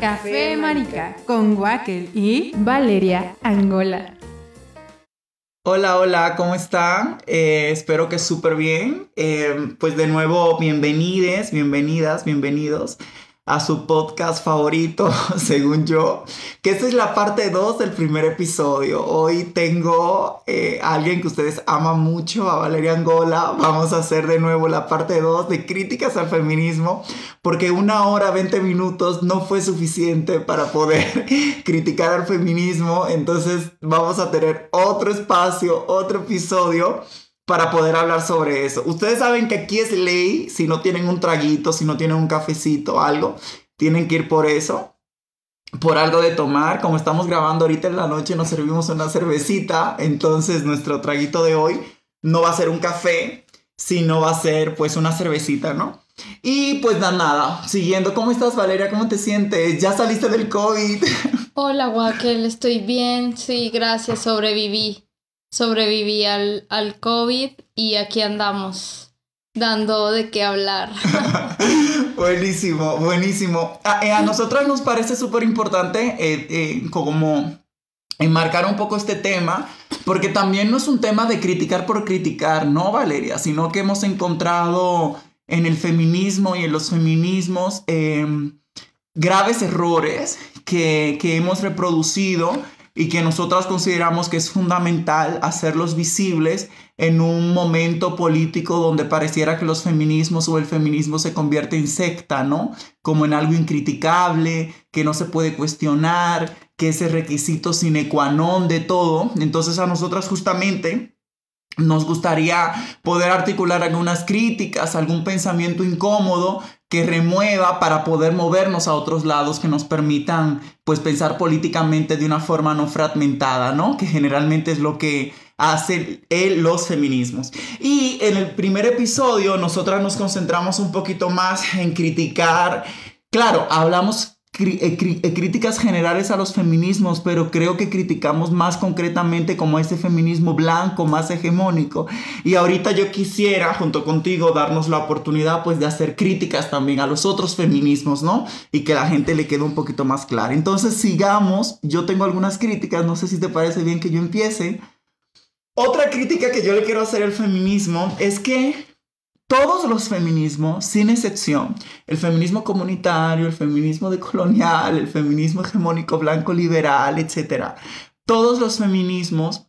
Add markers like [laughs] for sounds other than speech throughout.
Café Marica con Wackel y Valeria Angola. Hola, hola, ¿cómo están? Eh, espero que súper bien. Eh, pues de nuevo, bienvenides, bienvenidas, bienvenidos a su podcast favorito, [laughs] según yo, que esta es la parte 2 del primer episodio. Hoy tengo eh, a alguien que ustedes aman mucho, a Valeria Angola. Vamos a hacer de nuevo la parte 2 de críticas al feminismo, porque una hora, 20 minutos no fue suficiente para poder [laughs] criticar al feminismo. Entonces vamos a tener otro espacio, otro episodio para poder hablar sobre eso. Ustedes saben que aquí es ley, si no tienen un traguito, si no tienen un cafecito, algo, tienen que ir por eso, por algo de tomar. Como estamos grabando ahorita en la noche, nos servimos una cervecita, entonces nuestro traguito de hoy no va a ser un café, sino va a ser pues una cervecita, ¿no? Y pues nada, siguiendo, ¿cómo estás Valeria? ¿Cómo te sientes? ¿Ya saliste del COVID? [laughs] Hola Wackel, estoy bien, sí, gracias, sobreviví sobreviví al, al COVID y aquí andamos dando de qué hablar. [laughs] buenísimo, buenísimo. A, eh, a nosotros nos parece súper importante eh, eh, como enmarcar un poco este tema, porque también no es un tema de criticar por criticar, no Valeria, sino que hemos encontrado en el feminismo y en los feminismos em, graves errores que, que hemos reproducido y que nosotras consideramos que es fundamental hacerlos visibles en un momento político donde pareciera que los feminismos o el feminismo se convierte en secta, ¿no? Como en algo incriticable, que no se puede cuestionar, que es el requisito sine qua non de todo. Entonces a nosotras justamente nos gustaría poder articular algunas críticas, algún pensamiento incómodo que remueva para poder movernos a otros lados que nos permitan pues pensar políticamente de una forma no fragmentada, ¿no? Que generalmente es lo que hacen los feminismos. Y en el primer episodio nosotras nos concentramos un poquito más en criticar, claro, hablamos críticas generales a los feminismos, pero creo que criticamos más concretamente como ese feminismo blanco, más hegemónico. Y ahorita yo quisiera, junto contigo, darnos la oportunidad pues de hacer críticas también a los otros feminismos, ¿no? Y que la gente le quede un poquito más clara. Entonces sigamos, yo tengo algunas críticas, no sé si te parece bien que yo empiece. Otra crítica que yo le quiero hacer al feminismo es que todos los feminismos, sin excepción, el feminismo comunitario, el feminismo decolonial, el feminismo hegemónico blanco liberal, etc., todos los feminismos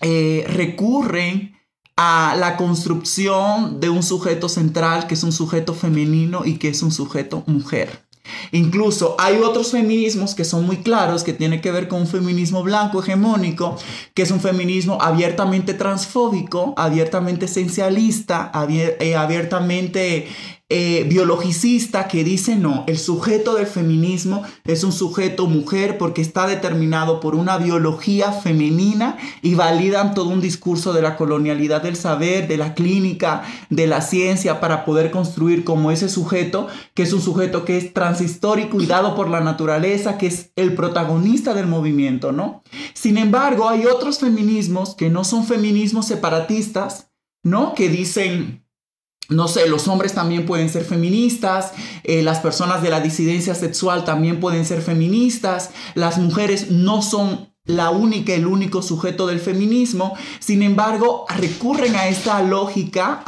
eh, recurren a la construcción de un sujeto central que es un sujeto femenino y que es un sujeto mujer. Incluso hay otros feminismos que son muy claros, que tienen que ver con un feminismo blanco hegemónico, que es un feminismo abiertamente transfóbico, abiertamente esencialista, eh, abiertamente eh, biologicista que dice no, el sujeto del feminismo es un sujeto mujer porque está determinado por una biología femenina y validan todo un discurso de la colonialidad del saber, de la clínica, de la ciencia para poder construir como ese sujeto, que es un sujeto que es transhistórico y dado por la naturaleza, que es el protagonista del movimiento, ¿no? Sin embargo, hay otros feminismos que no son feminismos separatistas, ¿no? Que dicen no sé, los hombres también pueden ser feministas, eh, las personas de la disidencia sexual también pueden ser feministas, las mujeres no son la única, el único sujeto del feminismo, sin embargo, recurren a esta lógica,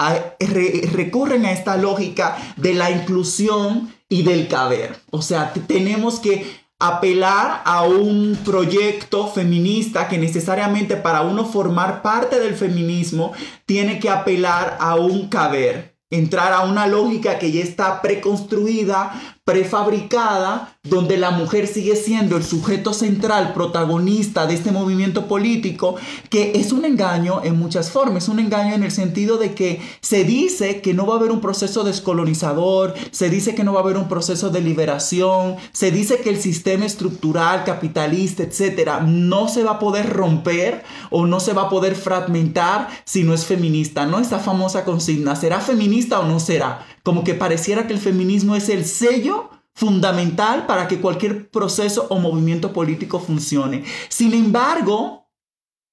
recurren a esta lógica de la inclusión y del caber. O sea, tenemos que apelar a un proyecto feminista que necesariamente para uno formar parte del feminismo tiene que apelar a un caber, entrar a una lógica que ya está preconstruida prefabricada, donde la mujer sigue siendo el sujeto central, protagonista de este movimiento político, que es un engaño en muchas formas, un engaño en el sentido de que se dice que no va a haber un proceso descolonizador, se dice que no va a haber un proceso de liberación, se dice que el sistema estructural, capitalista, etcétera, no se va a poder romper o no se va a poder fragmentar si no es feminista, ¿no? Esta famosa consigna, ¿será feminista o no será? como que pareciera que el feminismo es el sello fundamental para que cualquier proceso o movimiento político funcione. Sin embargo,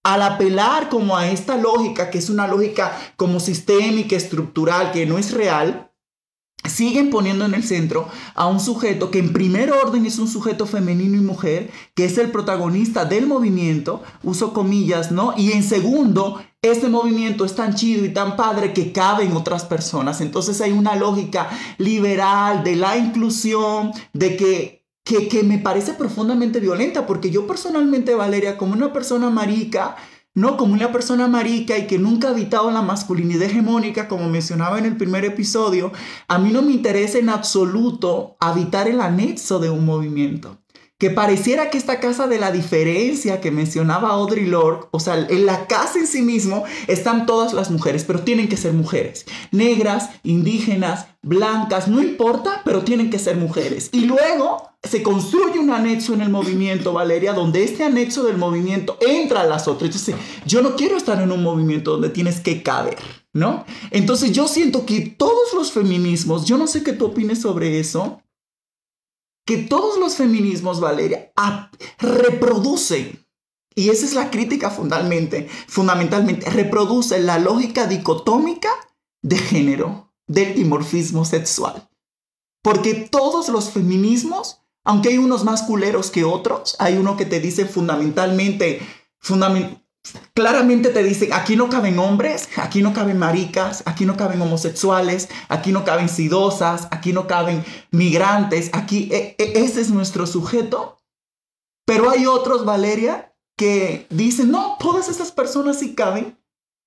al apelar como a esta lógica, que es una lógica como sistémica, estructural, que no es real, siguen poniendo en el centro a un sujeto que en primer orden es un sujeto femenino y mujer, que es el protagonista del movimiento, uso comillas, ¿no? Y en segundo, este movimiento es tan chido y tan padre que cabe en otras personas. Entonces hay una lógica liberal de la inclusión, de que que, que, me parece profundamente violenta, porque yo personalmente, Valeria, como una persona marica, no como una persona marica y que nunca ha habitado la masculinidad hegemónica, como mencionaba en el primer episodio, a mí no me interesa en absoluto habitar el anexo de un movimiento. Que pareciera que esta casa de la diferencia que mencionaba Audrey Lorde, o sea, en la casa en sí mismo están todas las mujeres, pero tienen que ser mujeres. Negras, indígenas, blancas, no importa, pero tienen que ser mujeres. Y luego se construye un anexo en el movimiento, Valeria, donde este anexo del movimiento entra a las otras. Entonces, yo no quiero estar en un movimiento donde tienes que caber, ¿no? Entonces, yo siento que todos los feminismos, yo no sé qué tú opines sobre eso, que todos los feminismos, Valeria, reproducen, y esa es la crítica fundamentalmente, fundamentalmente, reproducen la lógica dicotómica de género, del dimorfismo sexual. Porque todos los feminismos aunque hay unos más culeros que otros, hay uno que te dice fundamentalmente, claramente te dice, aquí no caben hombres, aquí no caben maricas, aquí no caben homosexuales, aquí no caben sidosas, aquí no caben migrantes, aquí e, e, ese es nuestro sujeto. Pero hay otros, Valeria, que dicen, no, todas estas personas sí caben,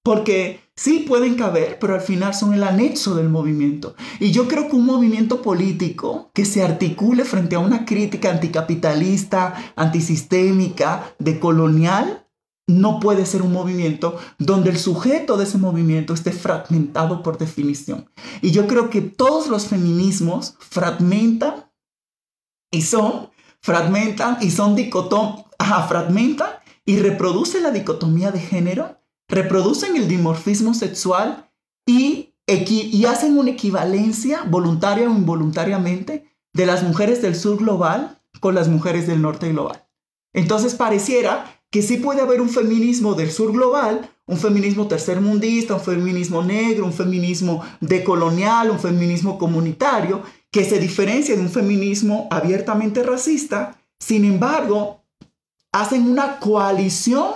porque sí pueden caber, pero al final son el anexo del movimiento. Y yo creo que un movimiento político que se articule frente a una crítica anticapitalista, antisistémica, decolonial, no puede ser un movimiento donde el sujeto de ese movimiento esté fragmentado por definición. Y yo creo que todos los feminismos fragmentan y son, fragmentan y son dicotom, fragmentan y reproducen la dicotomía de género reproducen el dimorfismo sexual y, y hacen una equivalencia voluntaria o involuntariamente de las mujeres del sur global con las mujeres del norte global. Entonces pareciera que sí puede haber un feminismo del sur global, un feminismo tercermundista, un feminismo negro, un feminismo decolonial, un feminismo comunitario, que se diferencia de un feminismo abiertamente racista. Sin embargo, hacen una coalición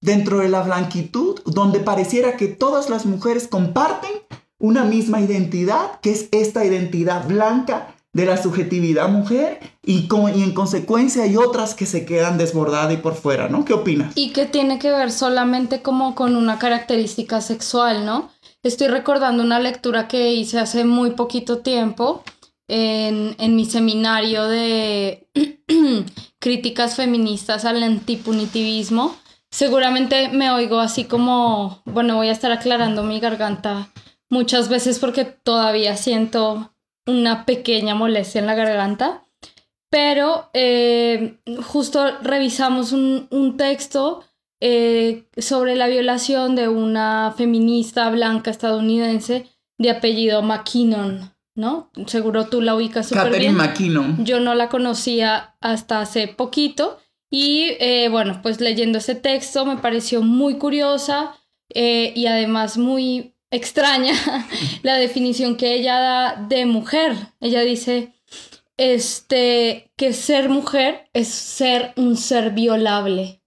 dentro de la blanquitud, donde pareciera que todas las mujeres comparten una misma identidad, que es esta identidad blanca de la subjetividad mujer y, y, en consecuencia hay otras que se quedan desbordadas y por fuera, ¿no? ¿Qué opinas? Y que tiene que ver solamente como con una característica sexual, ¿no? Estoy recordando una lectura que hice hace muy poquito tiempo en, en mi seminario de [clears throat] críticas feministas al antipunitivismo Seguramente me oigo así como, bueno, voy a estar aclarando mi garganta muchas veces porque todavía siento una pequeña molestia en la garganta, pero eh, justo revisamos un, un texto eh, sobre la violación de una feminista blanca estadounidense de apellido McKinnon, ¿no? Seguro tú la ubicas súper bien. McKinnon. Yo no la conocía hasta hace poquito y eh, bueno, pues leyendo ese texto me pareció muy curiosa y además muy extraña [laughs] la definición que ella da de mujer. Ella dice este, que ser mujer es ser un ser violable.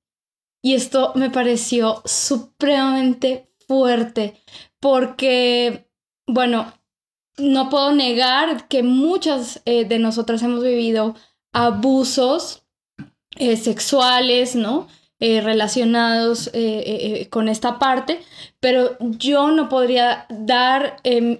Y esto me pareció supremamente fuerte porque, bueno, no puedo negar que muchas eh, de nosotras hemos vivido abusos eh, sexuales, ¿no? Eh, relacionados eh, con esta parte, pero yo no podría dar em,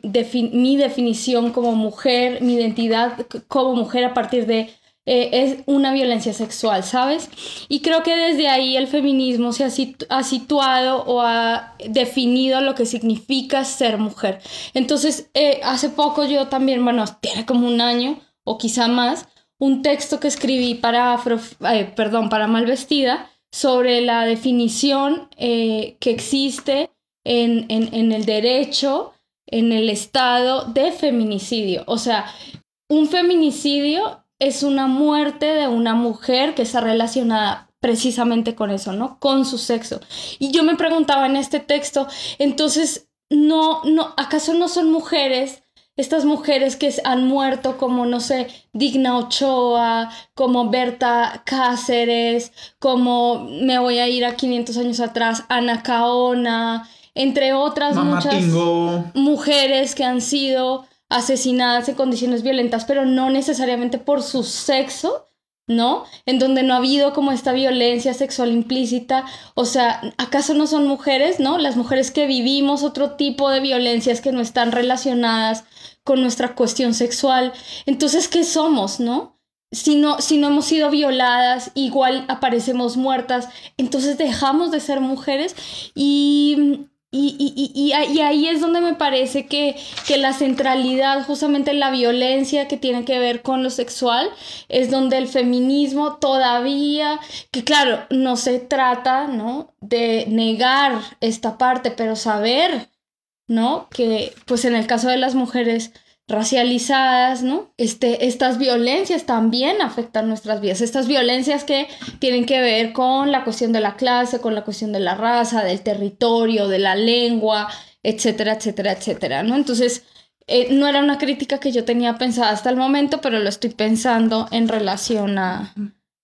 mi definición como mujer, mi identidad como mujer a partir de es una violencia sexual, ¿sabes? Y creo que desde ahí el feminismo se ha, situado o ha definido lo que significa ser mujer. Entonces, hace poco yo también, bueno, tiene como un año o quizá más, un texto que escribí para, eh, perdón, para Malvestida sobre la definición eh, que existe en, en, el derecho, en el estado de feminicidio. O sea, un feminicidio es una muerte de una mujer que está relacionada precisamente con eso, ¿no? Con su sexo. Y yo me preguntaba en este texto, entonces, no, no, ¿acaso no son mujeres estas mujeres que han muerto como, no sé, Digna Ochoa, como Berta Cáceres, como me voy a ir a 500 años atrás, Ana Caona, entre otras muchas mujeres que han sido asesinadas en condiciones violentas, pero no necesariamente por su sexo, ¿no? En donde no ha habido como esta violencia sexual implícita. O sea, ¿acaso no son mujeres, ¿no? Las mujeres que vivimos otro tipo de violencias que no están relacionadas con nuestra cuestión sexual. Entonces, ¿qué somos, no? Si no, si no hemos sido violadas, igual aparecemos muertas, entonces dejamos de ser mujeres y y, y, y, y, ahí es donde me parece que, que la centralidad, justamente la violencia que tiene que ver con lo sexual, es donde el feminismo todavía, que claro, no se trata, ¿no? De negar esta parte, pero saber, ¿no? Que pues en el caso de las mujeres racializadas, ¿no? Este, estas violencias también afectan nuestras vidas, estas violencias que tienen que ver con la cuestión de la clase, con la cuestión de la raza, del territorio, de la lengua, etcétera, etcétera, etcétera, ¿no? Entonces, eh, no era una crítica que yo tenía pensada hasta el momento, pero lo estoy pensando en relación a,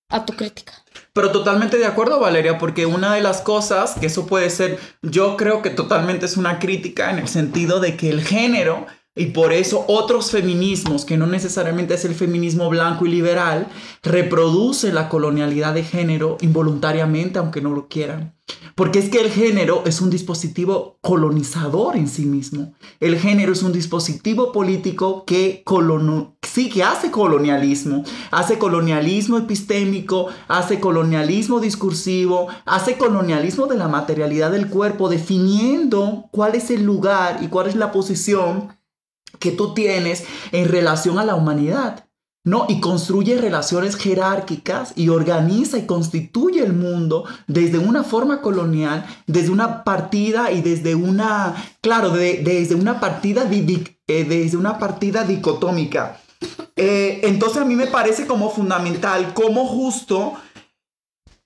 a tu crítica. Pero totalmente de acuerdo, Valeria, porque una de las cosas que eso puede ser, yo creo que totalmente es una crítica en el sentido de que el género y por eso otros feminismos, que no necesariamente es el feminismo blanco y liberal, reproducen la colonialidad de género involuntariamente, aunque no lo quieran. Porque es que el género es un dispositivo colonizador en sí mismo. El género es un dispositivo político que, sí, que hace colonialismo. Hace colonialismo epistémico, hace colonialismo discursivo, hace colonialismo de la materialidad del cuerpo, definiendo cuál es el lugar y cuál es la posición que tú tienes en relación a la humanidad. ¿no? Y construye relaciones jerárquicas y organiza y constituye el mundo desde una forma colonial, desde una partida y desde una, claro, desde una partida, eh, desde una partida dicotómica. Eh, entonces a mí me parece como fundamental cómo justo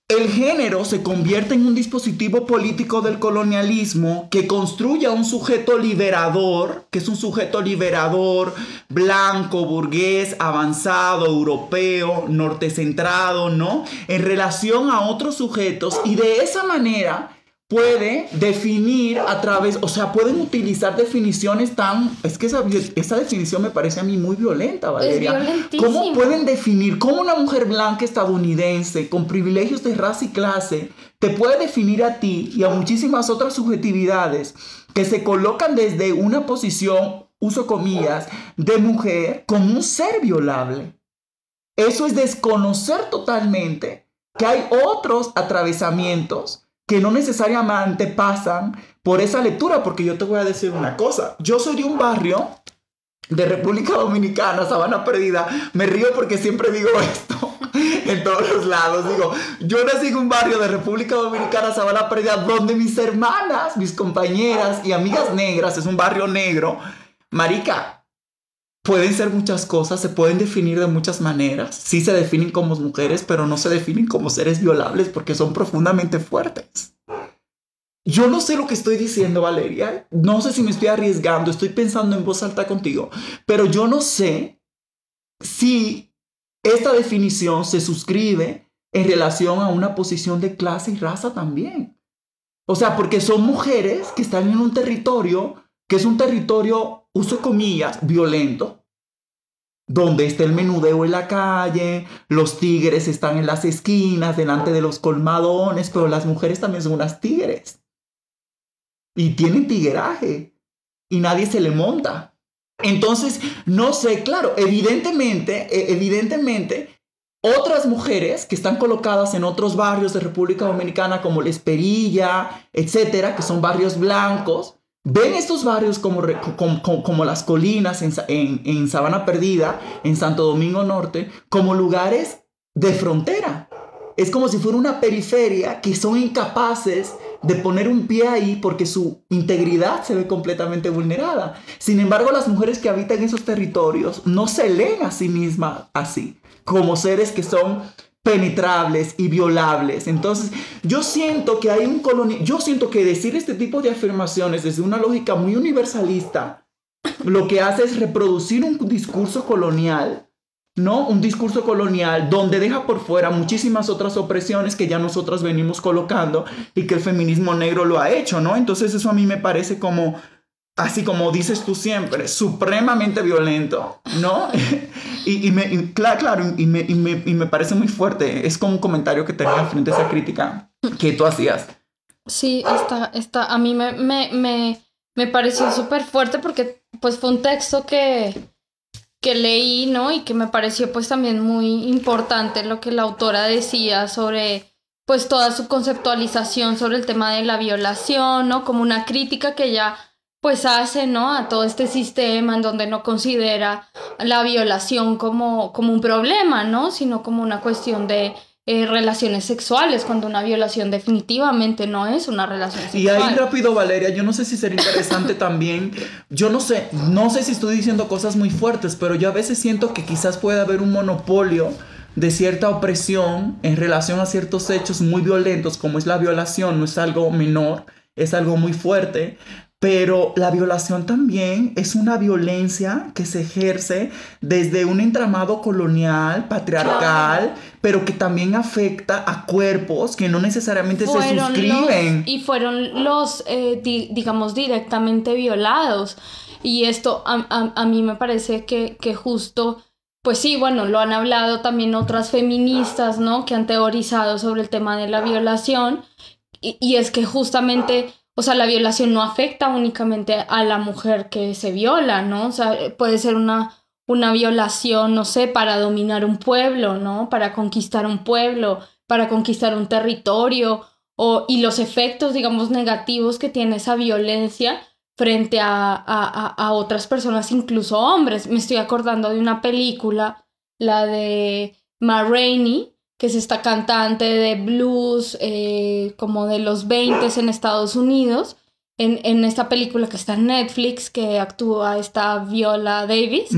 el género se convierte en un dispositivo político del colonialismo que construye a un sujeto liberador, que es un sujeto liberador, blanco, burgués, avanzado, europeo, norte centrado, ¿no? En relación a otros sujetos y de esa manera puede definir a través, o sea, pueden utilizar definiciones tan, es que esa, definición me parece a mí muy violenta, Valeria. Es ¿Cómo pueden definir cómo una mujer blanca estadounidense con privilegios de raza y clase te puede definir a ti y a muchísimas otras subjetividades que se colocan desde una posición, uso comillas, de mujer como un ser violable? Eso es desconocer totalmente que hay otros atravesamientos que no necesariamente pasan por esa lectura, porque yo te voy a decir una cosa, yo soy de un barrio de República Dominicana, Sabana Perdida, me río porque siempre digo [laughs] esto en todos los lados, digo, yo nací en un barrio de República Dominicana, Sabana Perdida, donde mis hermanas, mis compañeras y amigas negras, es un barrio negro, marica, pueden ser muchas cosas, se pueden definir de muchas maneras. Sí se definen como mujeres, pero no se definen como seres violables porque son profundamente fuertes. Yo no sé lo que estoy diciendo, Valeria. No sé si me estoy arriesgando, estoy pensando en voz alta contigo, pero yo no sé si esta definición se suscribe en relación a una posición de clase y raza también. O sea, porque son mujeres que están en un territorio que es un territorio, uso comillas, violento, donde está el menudeo en la calle, los tigres están en las esquinas, delante de los colmadones, pero las mujeres también son unas tigres. Y tienen tigueraje. Y nadie se le monta. Entonces, no sé, claro, evidentemente, e, evidentemente, otras mujeres que están colocadas en otros barrios de República Dominicana como La Esperilla, etcétera, que son barrios blancos, ven estos barrios como, como, las colinas en, en, Sabana Perdida, en Santo Domingo Norte, como lugares de frontera. Es como si fuera una periferia que son incapaces de poner un pie ahí porque su integridad se ve completamente vulnerada. Sin embargo, las mujeres que habitan esos territorios no se leen a sí mismas así, como seres que son penetrables y violables. Entonces, yo siento que hay un coloni yo siento que decir este tipo de afirmaciones desde una lógica muy universalista lo que hace es reproducir un discurso colonial ¿no? Un discurso colonial donde deja por fuera muchísimas otras opresiones que ya nosotros venimos colocando y que el feminismo negro lo ha hecho, ¿no? Entonces eso a mí me parece como, así como dices tú siempre, supremamente violento, ¿no? [laughs] y, me, claro, claro y, me, y, me, parece muy fuerte. Es como un comentario que tenía frente a esa crítica que tú hacías. Sí, está, está, a mí me, me, me, me pareció súper fuerte porque pues fue un texto que que leí, ¿no? Y que me pareció pues también muy importante lo que la autora decía sobre pues toda su conceptualización sobre el tema de la violación, ¿no? Como una crítica que ella pues hace, ¿no? A todo este sistema en donde no considera la violación como, como un problema, ¿no? Sino como una cuestión de eh, relaciones sexuales, cuando una violación definitivamente no es una relación sexual. Y ahí rápido, Valeria, yo no sé si sería interesante [laughs] también, yo no sé, no sé si estoy diciendo cosas muy fuertes, pero yo a veces siento que quizás puede haber un monopolio de cierta opresión en relación a ciertos hechos muy violentos, como es la violación, no es algo menor, es algo muy fuerte, pero la violación también es una violencia que se ejerce desde un entramado colonial, patriarcal, pero que también afecta a cuerpos que no necesariamente se suscriben. y fueron los, eh, digamos, directamente violados. Y esto a, mí me parece que, que justo... Pues sí, bueno, lo han hablado también otras feministas, ¿no? Que han teorizado sobre el tema de la violación. Y, y es que justamente o sea, la violación no afecta únicamente a la mujer que se viola, ¿no? O sea, puede ser una, una violación, no sé, para dominar un pueblo, ¿no? Para conquistar un pueblo, para conquistar un territorio, o, y los efectos, digamos, negativos que tiene esa violencia frente a, a, a otras personas, incluso hombres. Me estoy acordando de una película, la de Ma Rainey, que es esta cantante de blues eh, como de los 20 en Estados Unidos, en, en, esta película que está en Netflix, que actúa esta Viola Davis.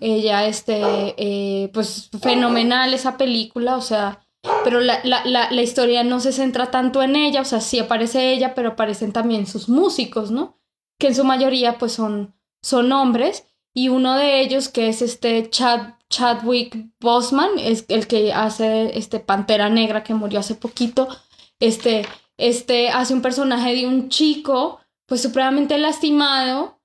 Ella, este, eh, pues fenomenal esa película, o sea, pero la, la, la, la, historia no se centra tanto en ella, o sea, sí aparece ella, pero aparecen también sus músicos, ¿no? Que en su mayoría pues son, son hombres, y uno de ellos, que es este Chad Chadwick Boseman, es el que hace este Pantera Negra que murió hace poquito. Este, este hace un personaje de un chico, pues supremamente lastimado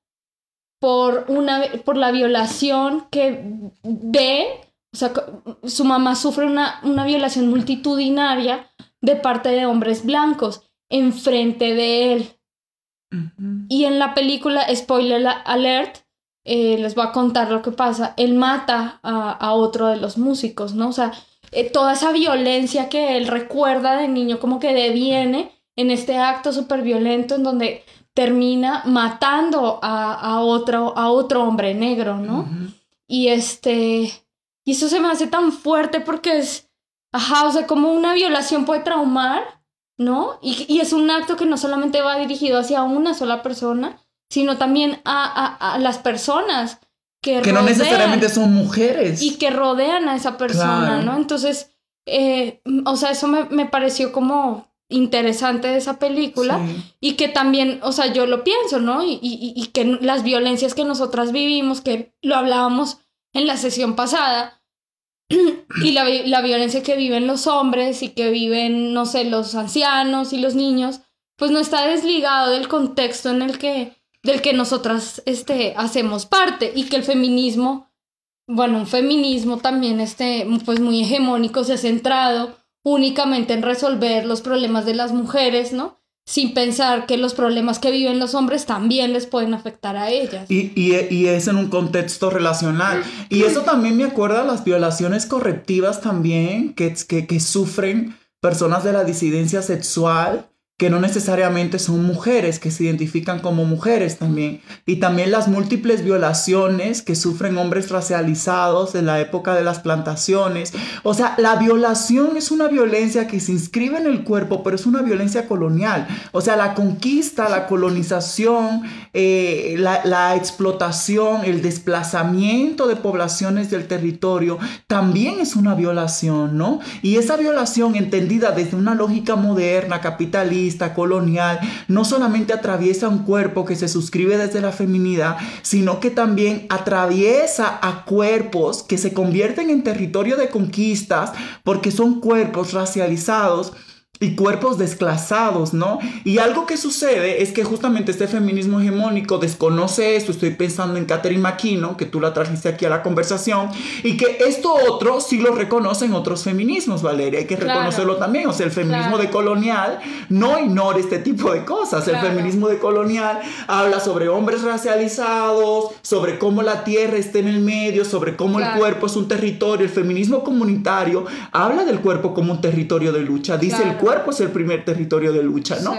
por, una, por la violación que ve, o sea, su mamá sufre una, una violación multitudinaria de parte de hombres blancos enfrente de él. Y en la película, spoiler alert, eh, les voy a contar lo que pasa, él mata a, otro de los músicos, ¿no? O sea, eh, toda esa violencia que él recuerda de niño como que deviene en este acto súper violento en donde termina matando a, otro, a otro hombre negro, ¿no? Y este, y eso se me hace tan fuerte porque es, ajá, o sea, como una violación puede traumar, ¿no? Y, y es un acto que no solamente va dirigido hacia una sola persona, sino también a, las personas que, que no necesariamente son mujeres. Y que rodean a esa persona, ¿no? Entonces, eh, o sea, eso me, pareció como interesante de esa película y que también, o sea, yo lo pienso, ¿no? Y, y, que las violencias que nosotras vivimos, que lo hablábamos en la sesión pasada, [clears throat] y la, la violencia que viven los hombres y que viven, no sé, los ancianos y los niños, pues no está desligado del contexto en el que del que nosotras este, hacemos parte y que el feminismo, bueno, un feminismo también este, pues muy hegemónico se ha centrado únicamente en resolver los problemas de las mujeres, ¿no? Sin pensar que los problemas que viven los hombres también les pueden afectar a ellas. Y, y, es en un contexto relacional. Y eso también me acuerda a las violaciones correctivas también que, que, que sufren personas de la disidencia sexual que no necesariamente son mujeres, que se identifican como mujeres también. Y también las múltiples violaciones que sufren hombres racializados en la época de las plantaciones. O sea, la violación es una violencia que se inscribe en el cuerpo, pero es una violencia colonial. O sea, la conquista, la colonización, eh, la, la explotación, el desplazamiento de poblaciones del territorio, también es una violación, ¿no? Y esa violación entendida desde una lógica moderna, capitalista, capitalista, colonial, no solamente atraviesa un cuerpo que se suscribe desde la feminidad, sino que también atraviesa a cuerpos que se convierten en territorio de conquistas porque son cuerpos racializados y cuerpos desclasados, ¿no? Y algo que sucede es que justamente este feminismo hegemónico desconoce esto, estoy pensando en Catherine McKinnon, que tú la trajiste aquí a la conversación, y que esto otro sí lo reconocen otros feminismos, Valeria, hay que reconocerlo también, o sea, el feminismo de colonial no ignora este tipo de cosas, el feminismo de colonial habla sobre hombres racializados, sobre cómo la tierra está en el medio, sobre cómo el cuerpo es un territorio, el feminismo comunitario habla del cuerpo como un territorio de lucha, dice el cuerpo cuerpo es el primer territorio de lucha, ¿no?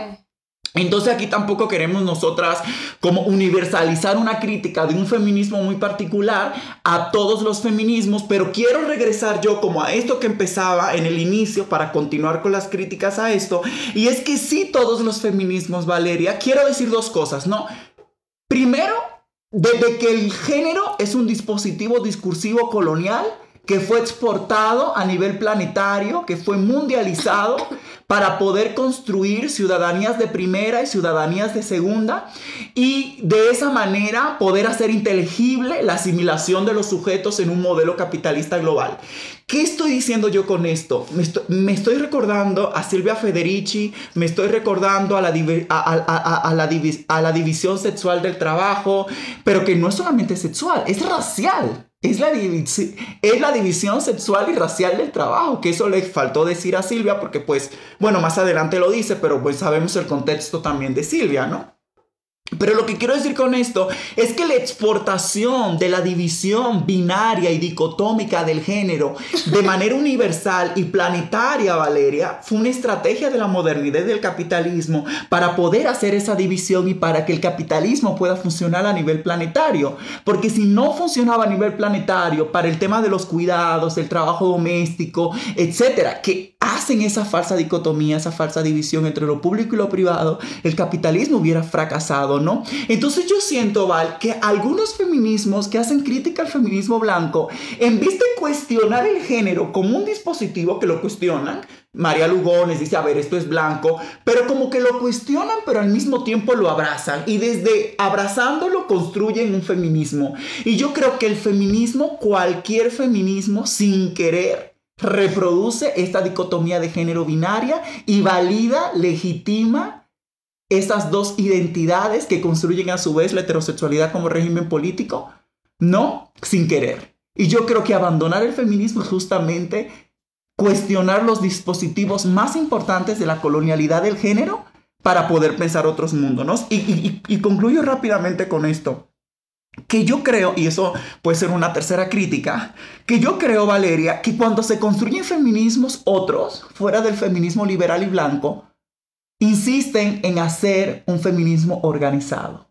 Entonces aquí tampoco queremos nosotras como universalizar una crítica de un feminismo muy particular a todos los feminismos, pero quiero regresar yo como a esto que empezaba en el inicio para continuar con las críticas a esto, y es que sí todos los feminismos, Valeria, quiero decir dos cosas, ¿no? Primero, desde que el género es un dispositivo discursivo colonial, que fue exportado a nivel planetario, que fue mundializado para poder construir ciudadanías de primera y ciudadanías de segunda y de esa manera poder hacer inteligible la asimilación de los sujetos en un modelo capitalista global. ¿Qué estoy diciendo yo con esto? Me estoy, recordando a Silvia Federici, me estoy recordando a la, división sexual del trabajo, pero que no es solamente sexual, es racial. Es la, es la división sexual y racial del trabajo, que eso le faltó decir a Silvia porque pues, bueno, más adelante lo dice, pero pues sabemos el contexto también de Silvia, ¿no? Pero lo que quiero decir con esto es que la exportación de la división binaria y dicotómica del género de manera universal y planetaria, Valeria, fue una estrategia de la modernidad del capitalismo para poder hacer esa división y para que el capitalismo pueda funcionar a nivel planetario. Porque si no funcionaba a nivel planetario para el tema de los cuidados, el trabajo doméstico, etcétera, que hacen esa falsa dicotomía, esa falsa división entre lo público y lo privado, el capitalismo hubiera fracasado, ¿no? Entonces yo siento, Val, que algunos feminismos que hacen crítica al feminismo blanco, en vez de cuestionar el género como un dispositivo que lo cuestionan, María Lugones dice, a ver, esto es blanco, pero como que lo cuestionan, pero al mismo tiempo lo abrazan y desde abrazándolo construyen un feminismo. Y yo creo que el feminismo, cualquier feminismo, sin querer, reproduce esta dicotomía de género binaria y valida, legitima estas dos identidades que construyen a su vez la heterosexualidad como régimen político, no sin querer. Y yo creo que abandonar el feminismo es justamente cuestionar los dispositivos más importantes de la colonialidad del género para poder pensar otros mundos. Y, y concluyo rápidamente con esto que yo creo, y eso puede ser una tercera crítica, que yo creo, Valeria, que cuando se construyen feminismos otros, fuera del feminismo liberal y blanco, insisten en hacer un feminismo organizado,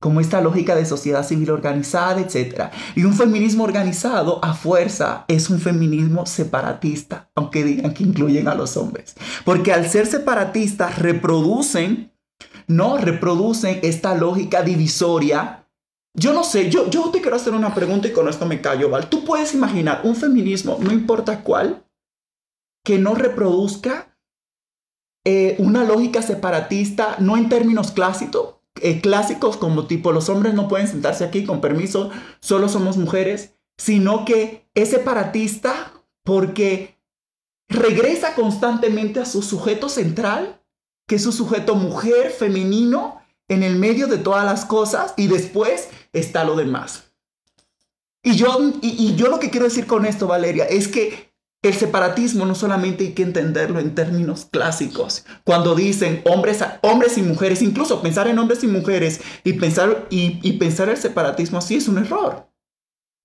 como esta lógica de sociedad civil organizada, etc. Y un feminismo organizado a fuerza es un feminismo separatista, aunque digan que incluyen a los hombres, porque al ser separatistas reproducen, no reproducen esta lógica divisoria yo no sé, yo, yo te quiero hacer una pregunta y con esto me callo, Val. ¿Tú puedes imaginar un feminismo, no importa cuál, que no reproduzca eh, una lógica separatista, no en términos clásicos, eh, clásicos como tipo los hombres no pueden sentarse aquí con permiso, solo somos mujeres, sino que es separatista porque regresa constantemente a su sujeto central, que es su sujeto mujer, femenino, en el medio de todas las cosas y después está lo demás. Y yo, y, yo lo que quiero decir con esto, Valeria, es que el separatismo no solamente hay que entenderlo en términos clásicos. Cuando dicen hombres, hombres y mujeres, incluso pensar en hombres y mujeres y pensar, y, y pensar el separatismo así es un error.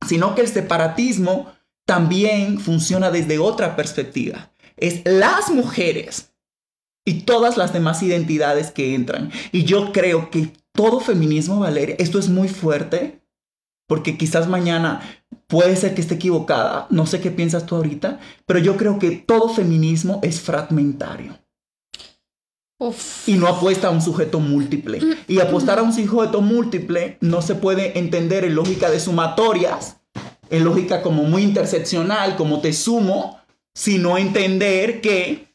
Sino que el separatismo también funciona desde otra perspectiva. Es las mujeres y todas las demás identidades que entran. Y yo creo que todo feminismo, Valeria, esto es muy fuerte, porque quizás mañana puede ser que esté equivocada, no sé qué piensas tú ahorita, pero yo creo que todo feminismo es fragmentario. Y no apuesta a un sujeto múltiple. Y apostar a un sujeto múltiple no se puede entender en lógica de sumatorias, en lógica como muy interseccional, como te sumo, sino entender que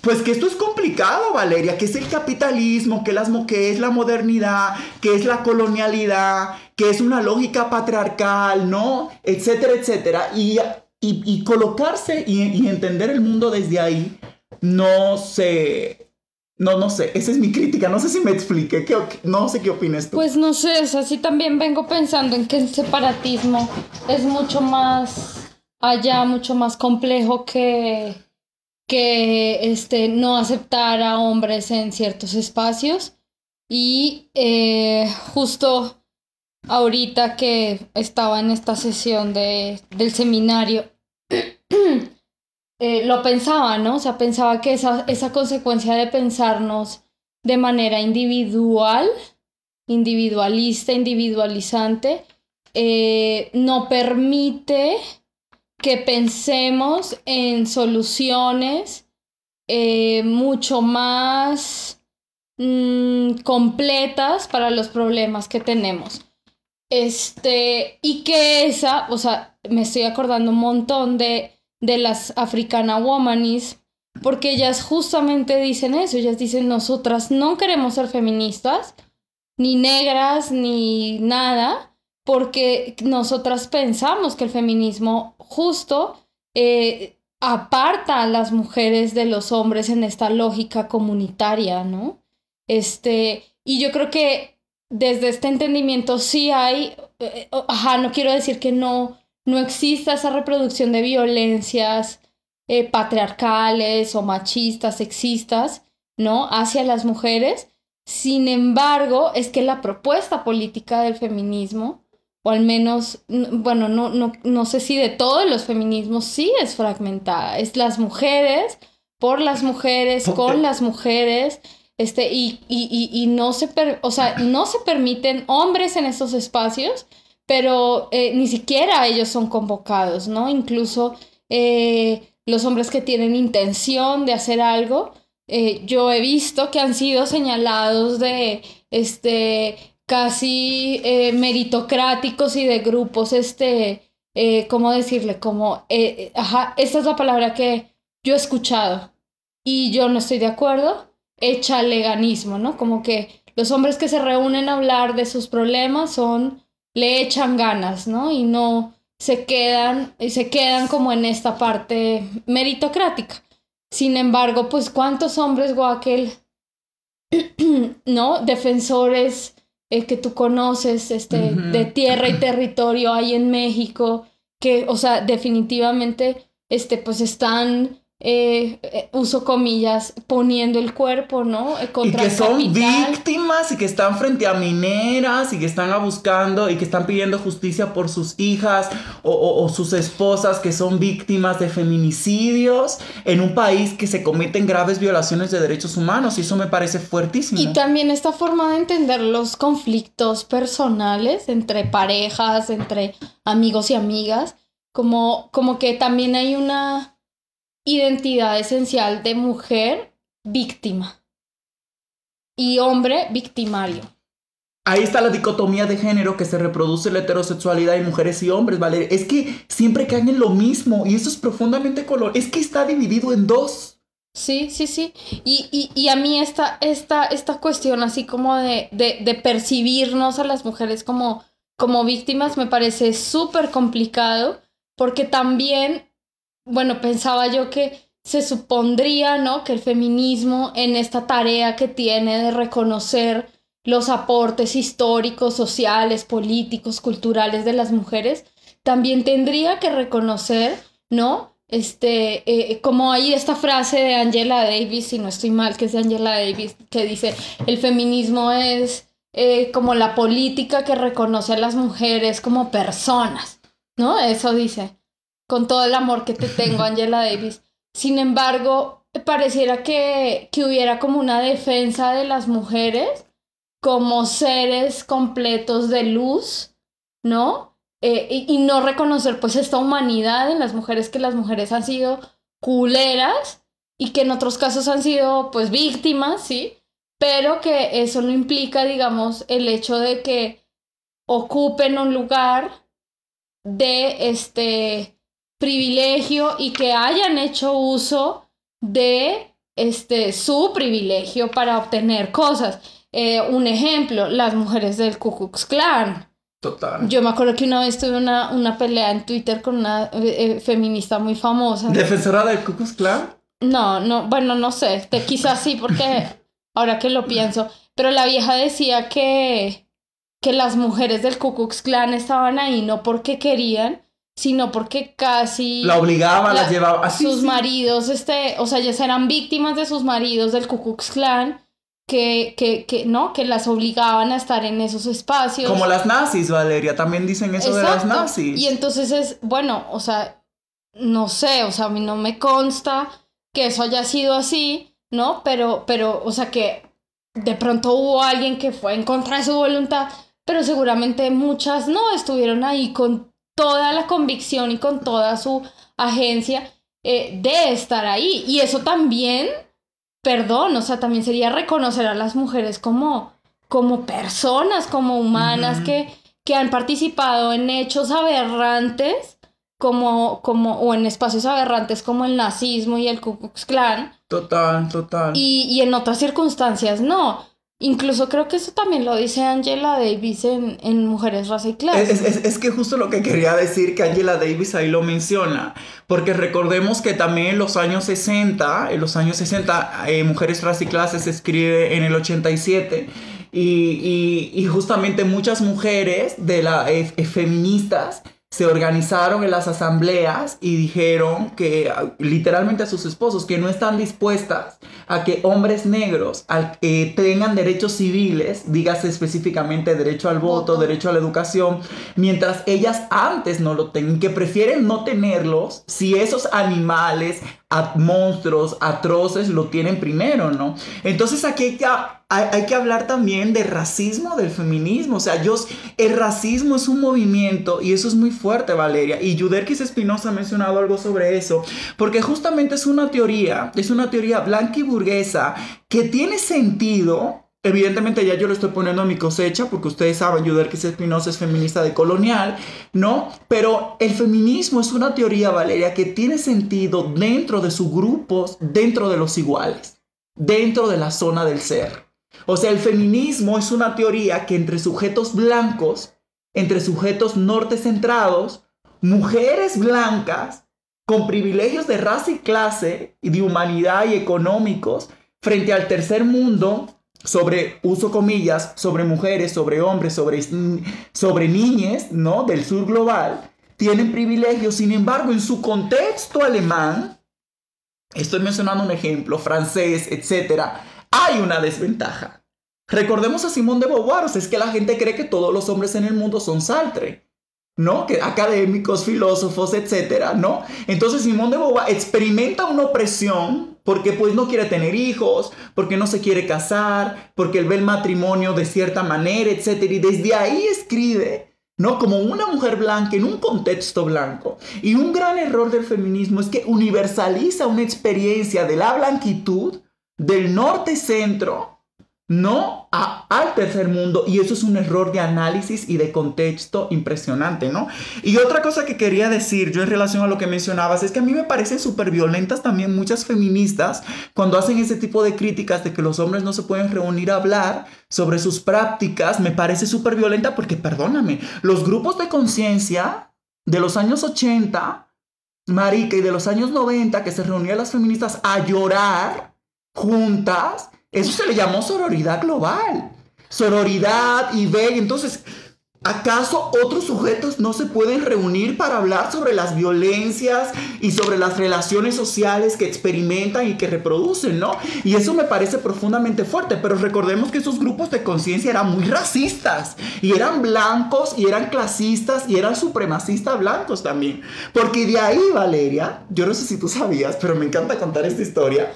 pues que esto es complicado, Valeria, que es el capitalismo, que, las, que es la modernidad, que es la colonialidad, que es una lógica patriarcal, ¿no? Etcétera, etcétera. Y, y, colocarse y, entender el mundo desde ahí, no sé. No, no sé, esa es mi crítica, no sé si me expliqué, ¿Qué, no sé qué opinas tú. Pues no sé, o sea, sí también vengo pensando en que el separatismo es mucho más allá, mucho más complejo que que este, no aceptar a hombres en ciertos espacios. Y eh, justo ahorita que estaba en esta sesión de, del seminario, [clears throat] eh, lo pensaba, ¿no? O sea, pensaba que esa, esa consecuencia de pensarnos de manera individual, individualista, individualizante, eh, no permite que pensemos en soluciones eh, mucho más mm, completas para los problemas que tenemos. Este, y que esa, o sea, me estoy acordando un montón de, de las Africana Womanis, porque ellas justamente dicen eso, ellas dicen, nosotras no queremos ser feministas, ni negras, ni nada, porque nosotras pensamos que el feminismo justo eh, aparta a las mujeres de los hombres en esta lógica comunitaria, ¿no? Este, y yo creo que desde este entendimiento sí hay, eh, ajá, no quiero decir que no, no exista esa reproducción de violencias eh, patriarcales o machistas, sexistas, ¿no? Hacia las mujeres. Sin embargo, es que la propuesta política del feminismo o al menos, bueno, no, no, no sé si de todos los feminismos sí es fragmentada. Es las mujeres, por las mujeres, con las mujeres, este, y, y, y, no, se o sea, no se permiten hombres en estos espacios, pero eh, ni siquiera ellos son convocados, ¿no? Incluso eh, los hombres que tienen intención de hacer algo, eh, yo he visto que han sido señalados de, este, casi meritocráticos y de grupos, este, ¿cómo decirle? Como, ajá, esta es la palabra que yo he escuchado y yo no estoy de acuerdo, echa leganismo, ¿no? Como que los hombres que se reúnen a hablar de sus problemas son, le echan ganas, ¿no? Y no se quedan, se quedan como en esta parte meritocrática. Sin embargo, pues cuántos hombres, Guaquel, [clears throat] ¿no? Defensores el que tú conoces, este, de tierra y territorio hay en México, que, o sea, definitivamente, este, pues están eh, eh, uso comillas, poniendo el cuerpo, ¿no? Eh, contra y que son víctimas y que están frente a mineras y que están buscando y que están pidiendo justicia por sus hijas o, sus esposas que son víctimas de feminicidios en un país que se cometen graves violaciones de derechos humanos y eso me parece fuertísimo. Y también esta forma de entender los conflictos personales entre parejas, entre amigos y amigas, como, como que también hay una identidad esencial de mujer víctima y hombre victimario. Ahí está la dicotomía de género que se reproduce la heterosexualidad de mujeres y hombres, ¿vale? Es que siempre caen en lo mismo y eso es profundamente color. Es que está dividido en dos. Sí, sí, sí. Y, y, a mí esta, esta, esta cuestión así como de, de, de percibirnos a las mujeres como, como víctimas me parece súper complicado porque también bueno, pensaba yo que se supondría, ¿no? Que el feminismo en esta tarea que tiene de reconocer los aportes históricos, sociales, políticos, culturales de las mujeres, también tendría que reconocer, ¿no? Este, eh, como hay esta frase de Angela Davis, si no estoy mal, que es de Angela Davis, que dice, el feminismo es eh, como la política que reconoce a las mujeres como personas, ¿no? Eso dice con todo el amor que te tengo, Angela Davis. Sin embargo, pareciera que, que hubiera como una defensa de las mujeres como seres completos de luz, ¿no? Eh, y, y, no reconocer pues esta humanidad en las mujeres, que las mujeres han sido culeras y que en otros casos han sido pues víctimas, ¿sí? Pero que eso no implica, digamos, el hecho de que ocupen un lugar de este privilegio y que hayan hecho uso de este, su privilegio para obtener cosas. Eh, un ejemplo, las mujeres del Ku Klux Klan. Total. Yo me acuerdo que una vez tuve una, una pelea en Twitter con una eh, eh, feminista muy famosa. ¿Defensora del Ku Klux Klan? No, no, bueno, no sé, te, quizás sí, porque [laughs] ahora que lo pienso, pero la vieja decía que, que las mujeres del Ku Klux Klan estaban ahí no porque querían, sino porque casi... La obligaba, la, llevaba... Así, sus maridos, este, o sea, ellas eran víctimas de sus maridos del Ku Klux Klan que, que, que, no, que las obligaban a estar en esos espacios. Como las nazis, Valeria, también dicen eso de las nazis. Y entonces es, bueno, o sea, no sé, o sea, a mí no me consta que eso haya sido así, ¿no? Pero, pero, o sea, que de pronto hubo alguien que fue en contra de su voluntad, pero seguramente muchas no estuvieron ahí con toda la convicción y con toda su agencia eh, de estar ahí. Y eso también perdón, o sea, también sería reconocer a las mujeres como, como personas, como humanas que, que han participado en hechos aberrantes como, como, o en espacios aberrantes como el nazismo y el Ku Klux Klan. Total, total. Y, y en otras circunstancias no. Incluso creo que eso también lo dice Angela Davis en, Mujeres, Raza y Clase. Es, es, es, que justo lo que quería decir que Angela Davis ahí lo menciona, porque recordemos que también en los años 60, en los años 60, eh, Mujeres, Raza y Clase se escribe en el 87, y, y, y justamente muchas mujeres de la, eh, feministas se organizaron en las asambleas y dijeron que literalmente a sus esposos que no están dispuestas a que hombres negros al, eh, tengan derechos civiles, dígase específicamente derecho al voto, derecho a la educación, mientras ellas antes no lo tengan, que prefieren no tenerlos si esos animales, a monstruos atroces lo tienen primero, ¿no? Entonces aquí hay que, hay, que, hablar también de racismo, del feminismo, o sea, yo, el racismo es un movimiento y eso es muy fuerte, Valeria, y Yuderquis Espinosa ha mencionado algo sobre eso, porque justamente es una teoría, es una teoría blanca y burguesa que tiene sentido Evidentemente ya yo lo estoy poniendo a mi cosecha porque ustedes saben, Yuderquis Espinosa es feminista de colonial, ¿no? Pero el feminismo es una teoría, Valeria, que tiene sentido dentro de sus grupos, dentro de los iguales, dentro de la zona del ser. O sea, el feminismo es una teoría que entre sujetos blancos, entre sujetos norte centrados, mujeres blancas, con privilegios de raza y clase y de humanidad y económicos, frente al tercer mundo, sobre, uso comillas, sobre mujeres, sobre hombres, sobre, sobre niñas, ¿no? Del sur global, tienen privilegios. Sin embargo, en su contexto alemán, estoy mencionando un ejemplo, francés, etcétera, hay una desventaja. Recordemos a Simón de Beauvoir, es que la gente cree que todos los hombres en el mundo son saltre. ¿No? Que académicos, filósofos, etcétera, ¿no? Entonces Simón de Beauvoir experimenta una opresión porque pues no quiere tener hijos, porque no se quiere casar, porque él ve el matrimonio de cierta manera, etcétera, y desde ahí escribe, ¿no? Como una mujer blanca en un contexto blanco. Y un gran error del feminismo es que universaliza una experiencia de la blanquitud del norte-centro no al tercer mundo y eso es un error de análisis y de contexto impresionante, ¿no? Y otra cosa que quería decir yo en relación a lo que mencionabas es que a mí me parecen súper violentas también muchas feministas cuando hacen ese tipo de críticas de que los hombres no se pueden reunir a hablar sobre sus prácticas, me parece súper violenta porque, perdóname, los grupos de conciencia de los años 80, marica, y de los años 90 que se reunían las feministas a llorar juntas, eso se le llamó sororidad global. Sororidad y ve. Entonces, ¿acaso otros sujetos no se pueden reunir para hablar sobre las violencias y sobre las relaciones sociales que experimentan y que reproducen, no? Y eso me parece profundamente fuerte, pero recordemos que esos grupos de conciencia eran muy racistas y eran blancos y eran clasistas y eran supremacistas blancos también. Porque de ahí, Valeria, yo no sé si tú sabías, pero me encanta contar esta historia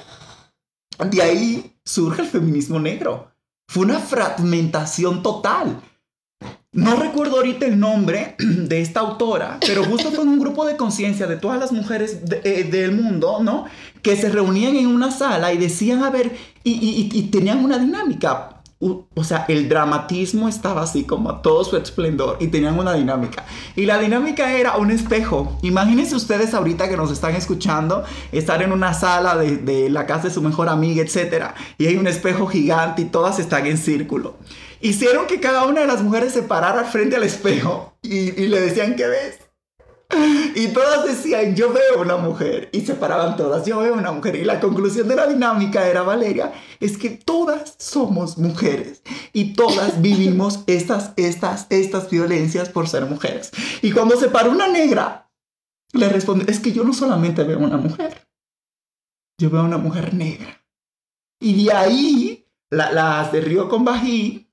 de ahí surge el feminismo negro. Fue una fragmentación total. No recuerdo ahorita el nombre [clears throat] de esta autora, pero justo fue un grupo de conciencia de todas las mujeres eh, del mundo, ¿no? Que se reunían en una sala y decían, a ver, y, y tenían una dinámica. O sea, el dramatismo estaba así como a todo su esplendor y tenían una dinámica. Y la dinámica era un espejo. Imagínense ustedes ahorita que nos están escuchando, estar en una sala de, la casa de su mejor amiga, etc. Y hay un espejo gigante y todas están en círculo. Hicieron que cada una de las mujeres se parara frente al espejo y, y le decían, ¿qué ves? [laughs] Y todas decían, yo veo una mujer. Y se paraban todas, yo veo una mujer. Y la conclusión de la dinámica era, Valeria, es que todas somos mujeres. Y todas [laughs] vivimos estas, estas, estas violencias por ser mujeres. Y cuando se paró una negra, le responde, es que yo no solamente veo una mujer. Yo veo una mujer negra. Y de ahí, las de Río con Bají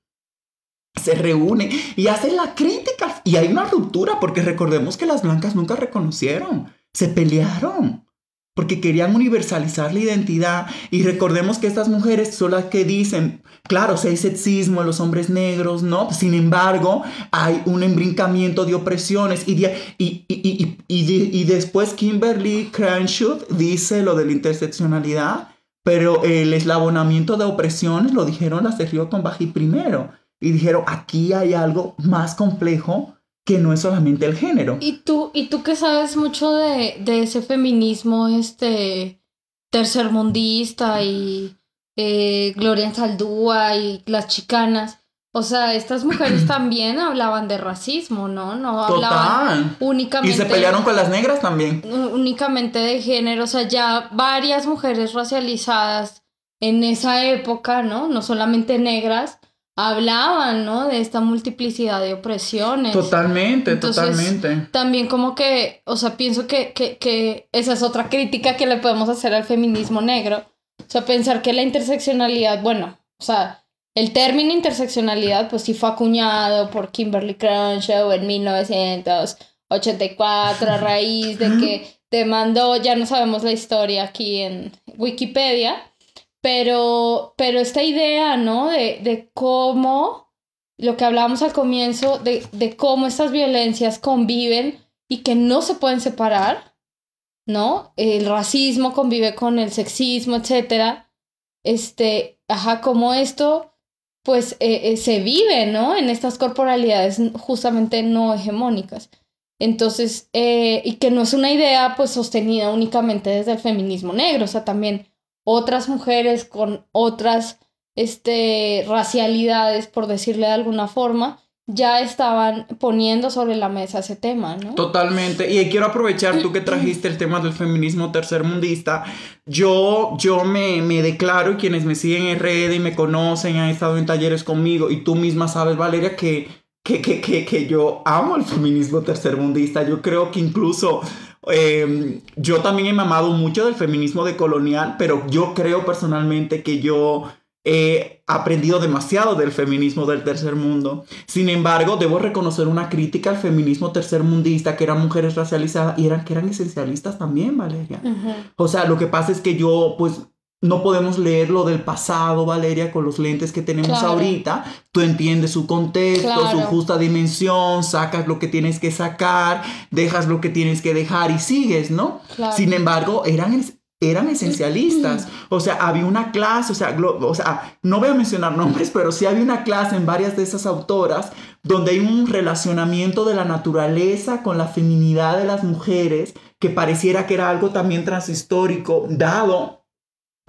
se reúnen y hacen la crítica y hay una ruptura porque recordemos que las blancas nunca reconocieron, se pelearon porque querían universalizar la identidad. Y recordemos que estas mujeres son las que dicen, claro, si hay sexismo en los hombres negros, ¿no? Sin embargo, hay un embrincamiento de opresiones. Y, y, y, y, después Kimberly Crenshaw dice lo de la interseccionalidad, pero el eslabonamiento de opresiones lo dijeron las de Río Bají primero y dijeron, aquí hay algo más complejo que no es solamente el género. Y tú, y tú que sabes mucho de, de ese feminismo este tercermundista y eh, Gloria Saldúa y las chicanas. O sea, estas mujeres [clears throat] también hablaban de racismo, ¿no? No hablaban únicamente. Y se pelearon con las negras también. Únicamente de género. O sea, ya varias mujeres racializadas en esa época, ¿no? No solamente negras, hablaban, ¿no? De esta multiplicidad de opresiones. Totalmente, totalmente. También como que, o sea, pienso que, que, que esa es otra crítica que le podemos hacer al feminismo negro. O sea, pensar que la interseccionalidad, bueno, o sea, el término interseccionalidad pues sí fue acuñado por Kimberly Crenshaw en 1984 a raíz de que [laughs] te mandó, ya no sabemos la historia aquí en Wikipedia, pero, pero esta idea, ¿no? De, de cómo, lo que hablábamos al comienzo, de, de cómo estas violencias conviven y que no se pueden separar, ¿no? El racismo convive con el sexismo, etcétera. Este, ajá, como esto, pues eh, eh, se vive, ¿no? En estas corporalidades justamente no hegemónicas. Entonces, eh, y que no es una idea pues sostenida únicamente desde el feminismo negro, o sea, también otras mujeres con otras este, racialidades, por decirle de alguna forma, ya estaban poniendo sobre la mesa ese tema, ¿no? Totalmente. Y quiero aprovechar tú que trajiste el tema del feminismo tercermundista. Yo, yo me, me declaro, y quienes me siguen en red y me conocen, han estado en talleres conmigo, y tú misma sabes, Valeria, que, que, que, que, que yo amo el feminismo tercermundista. Yo creo que incluso Em, yo también he mamado mucho del feminismo decolonial, pero yo creo personalmente que yo he aprendido demasiado del feminismo del tercer mundo. Sin embargo, debo reconocer una crítica al feminismo tercermundista, que eran mujeres racializadas y eran, que eran esencialistas también, Valeria. O sea, lo que pasa es que yo, pues, no podemos leer lo del pasado, Valeria, con los lentes que tenemos ahorita. Tú entiendes su contexto, su justa dimensión, sacas lo que tienes que sacar, dejas lo que tienes que dejar y sigues, ¿no? Sin embargo, eran, eran esencialistas. O sea, había una clase, o sea, o sea, no voy a mencionar nombres, pero sí había una clase en varias de esas autoras donde hay un relacionamiento de la naturaleza con la feminidad de las mujeres que pareciera que era algo también transhistórico, dado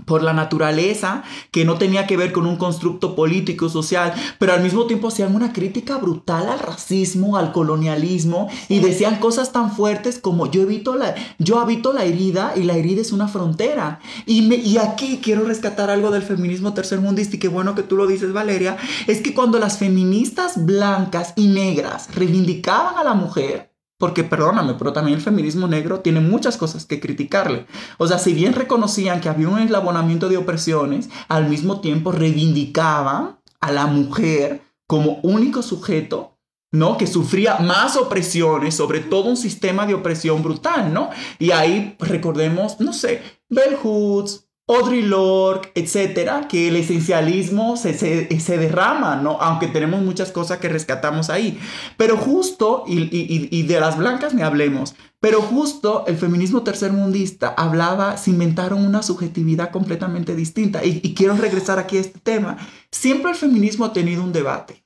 por la naturaleza, que no tenía que ver con un constructo político, social, pero al mismo tiempo hacían una crítica brutal al racismo, al colonialismo, y decían cosas tan fuertes como yo evito la, yo habito la herida y la herida es una frontera. Y, me, y aquí quiero rescatar algo del feminismo tercermundista y qué bueno que tú lo dices, Valeria, es que cuando las feministas blancas y negras reivindicaban a la mujer, porque perdóname, pero también el feminismo negro tiene muchas cosas que criticarle. O sea, si bien reconocían que había un eslabonamiento de opresiones, al mismo tiempo reivindicaban a la mujer como único sujeto, ¿no? Que sufría más opresiones, sobre todo un sistema de opresión brutal, ¿no? Y ahí recordemos, no sé, Bell Hoods, Audre Lorde, etcétera, que el esencialismo se, se, derrama, ¿no? Aunque tenemos muchas cosas que rescatamos ahí. Pero justo, y, y, y de las blancas ni hablemos, pero justo el feminismo tercermundista hablaba, se inventaron una subjetividad completamente distinta. Y, y quiero regresar aquí a este tema. Siempre el feminismo ha tenido un debate.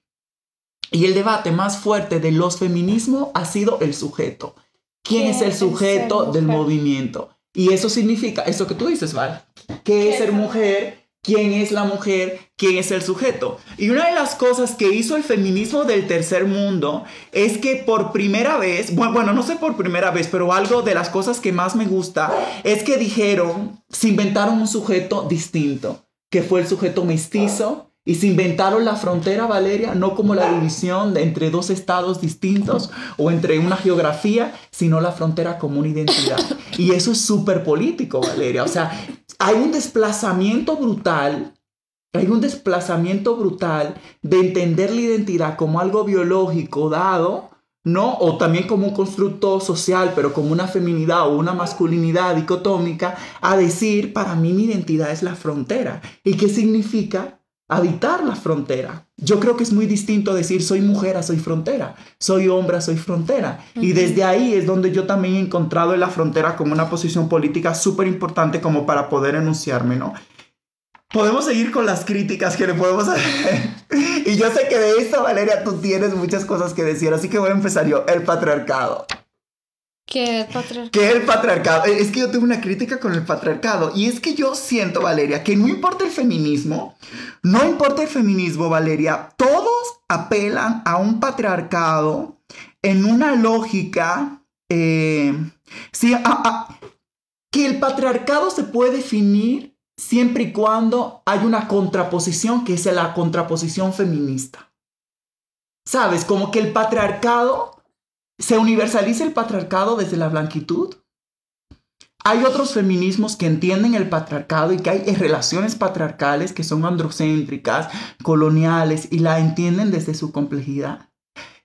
Y el debate más fuerte de los feminismos ha sido el sujeto. ¿Quién es el sujeto del movimiento? Y eso significa, eso que tú dices, Val, ¿qué es ser mujer? quién es la mujer, quién es el sujeto. Y una de las cosas que hizo el feminismo del tercer mundo es que por primera vez, bueno, no sé por primera vez, pero algo de las cosas que más me gusta es que dijeron, se inventaron un sujeto distinto, que fue el sujeto mestizo. Y se inventaron la frontera, Valeria, no como la división de entre dos estados distintos o entre una geografía, sino la frontera como una identidad. Y eso es súper político, Valeria. O sea, hay un desplazamiento brutal, hay un desplazamiento brutal de entender la identidad como algo biológico dado, ¿no? O también como un constructo social, pero como una feminidad o una masculinidad dicotómica, a decir, para mí mi identidad es la frontera. ¿Y qué significa? Habitar la frontera. Yo creo que es muy distinto decir soy mujer soy frontera, soy hombre a soy frontera. Y desde ahí es donde yo también he encontrado en la frontera como una posición política súper importante como para poder enunciarme, ¿no? Podemos seguir con las críticas que le podemos hacer. [laughs] y yo sé que de esto, Valeria, tú tienes muchas cosas que decir, así que voy a empezar yo, el patriarcado. ¿Qué es el patriarcado? ¿Qué es el patriarcado? Es que yo tengo una crítica con el patriarcado. Y es que yo siento, Valeria, que no importa el feminismo, no importa el feminismo, Valeria, todos apelan a un patriarcado en una lógica, eh, sí, que el patriarcado se puede definir siempre y cuando hay una contraposición que es la contraposición feminista. ¿Sabes? Como que el patriarcado se universaliza el patriarcado desde la blanquitud. Hay otros feminismos que entienden el patriarcado y que hay relaciones patriarcales que son androcéntricas, coloniales y la entienden desde su complejidad.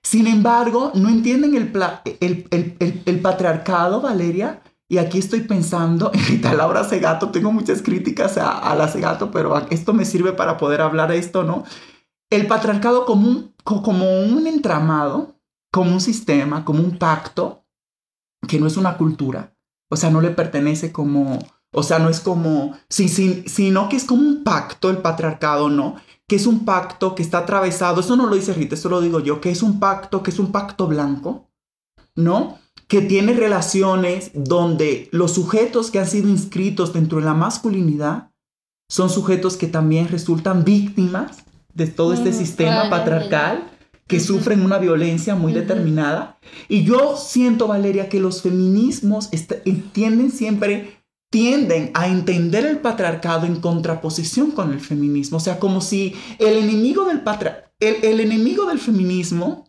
Sin embargo, no entienden el, patriarcado, Valeria, y aquí estoy pensando en Rita Laura Segato. Tengo muchas críticas a, la Segato, pero esto me sirve para poder hablar de esto, ¿no? El patriarcado como como un entramado como un sistema, como un pacto, que no es una cultura, o sea, no le pertenece como, o sea, no es como, sino que es como un pacto, el patriarcado, ¿no? Que es un pacto que está atravesado, eso no lo dice Rita, eso lo digo yo, que es un pacto, que es un pacto blanco, ¿no? Que tiene relaciones donde los sujetos que han sido inscritos dentro de la masculinidad son sujetos que también resultan víctimas de todo este mm, sistema patriarcal que sufren una violencia muy determinada. Y yo siento, Valeria, que los feminismos tienden siempre tienden a entender el patriarcado en contraposición con el feminismo. O sea, como si el enemigo del, el, enemigo del feminismo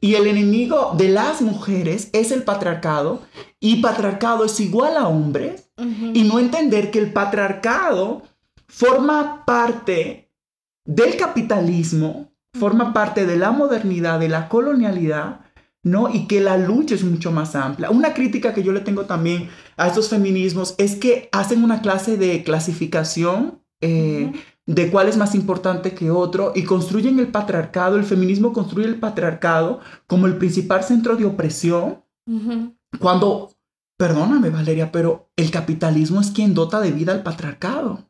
y el enemigo de las mujeres es el patriarcado y patriarcado es igual a hombres y no entender que el patriarcado forma parte del capitalismo forma parte de la modernidad, de la colonialidad, ¿no? Y que la lucha es mucho más amplia. Una crítica que yo le tengo también a estos feminismos es que hacen una clase de clasificación eh, de cuál es más importante que otro y construyen el patriarcado, el feminismo construye el patriarcado como el principal centro de opresión, cuando, perdóname Valeria, pero el capitalismo es quien dota de vida al patriarcado.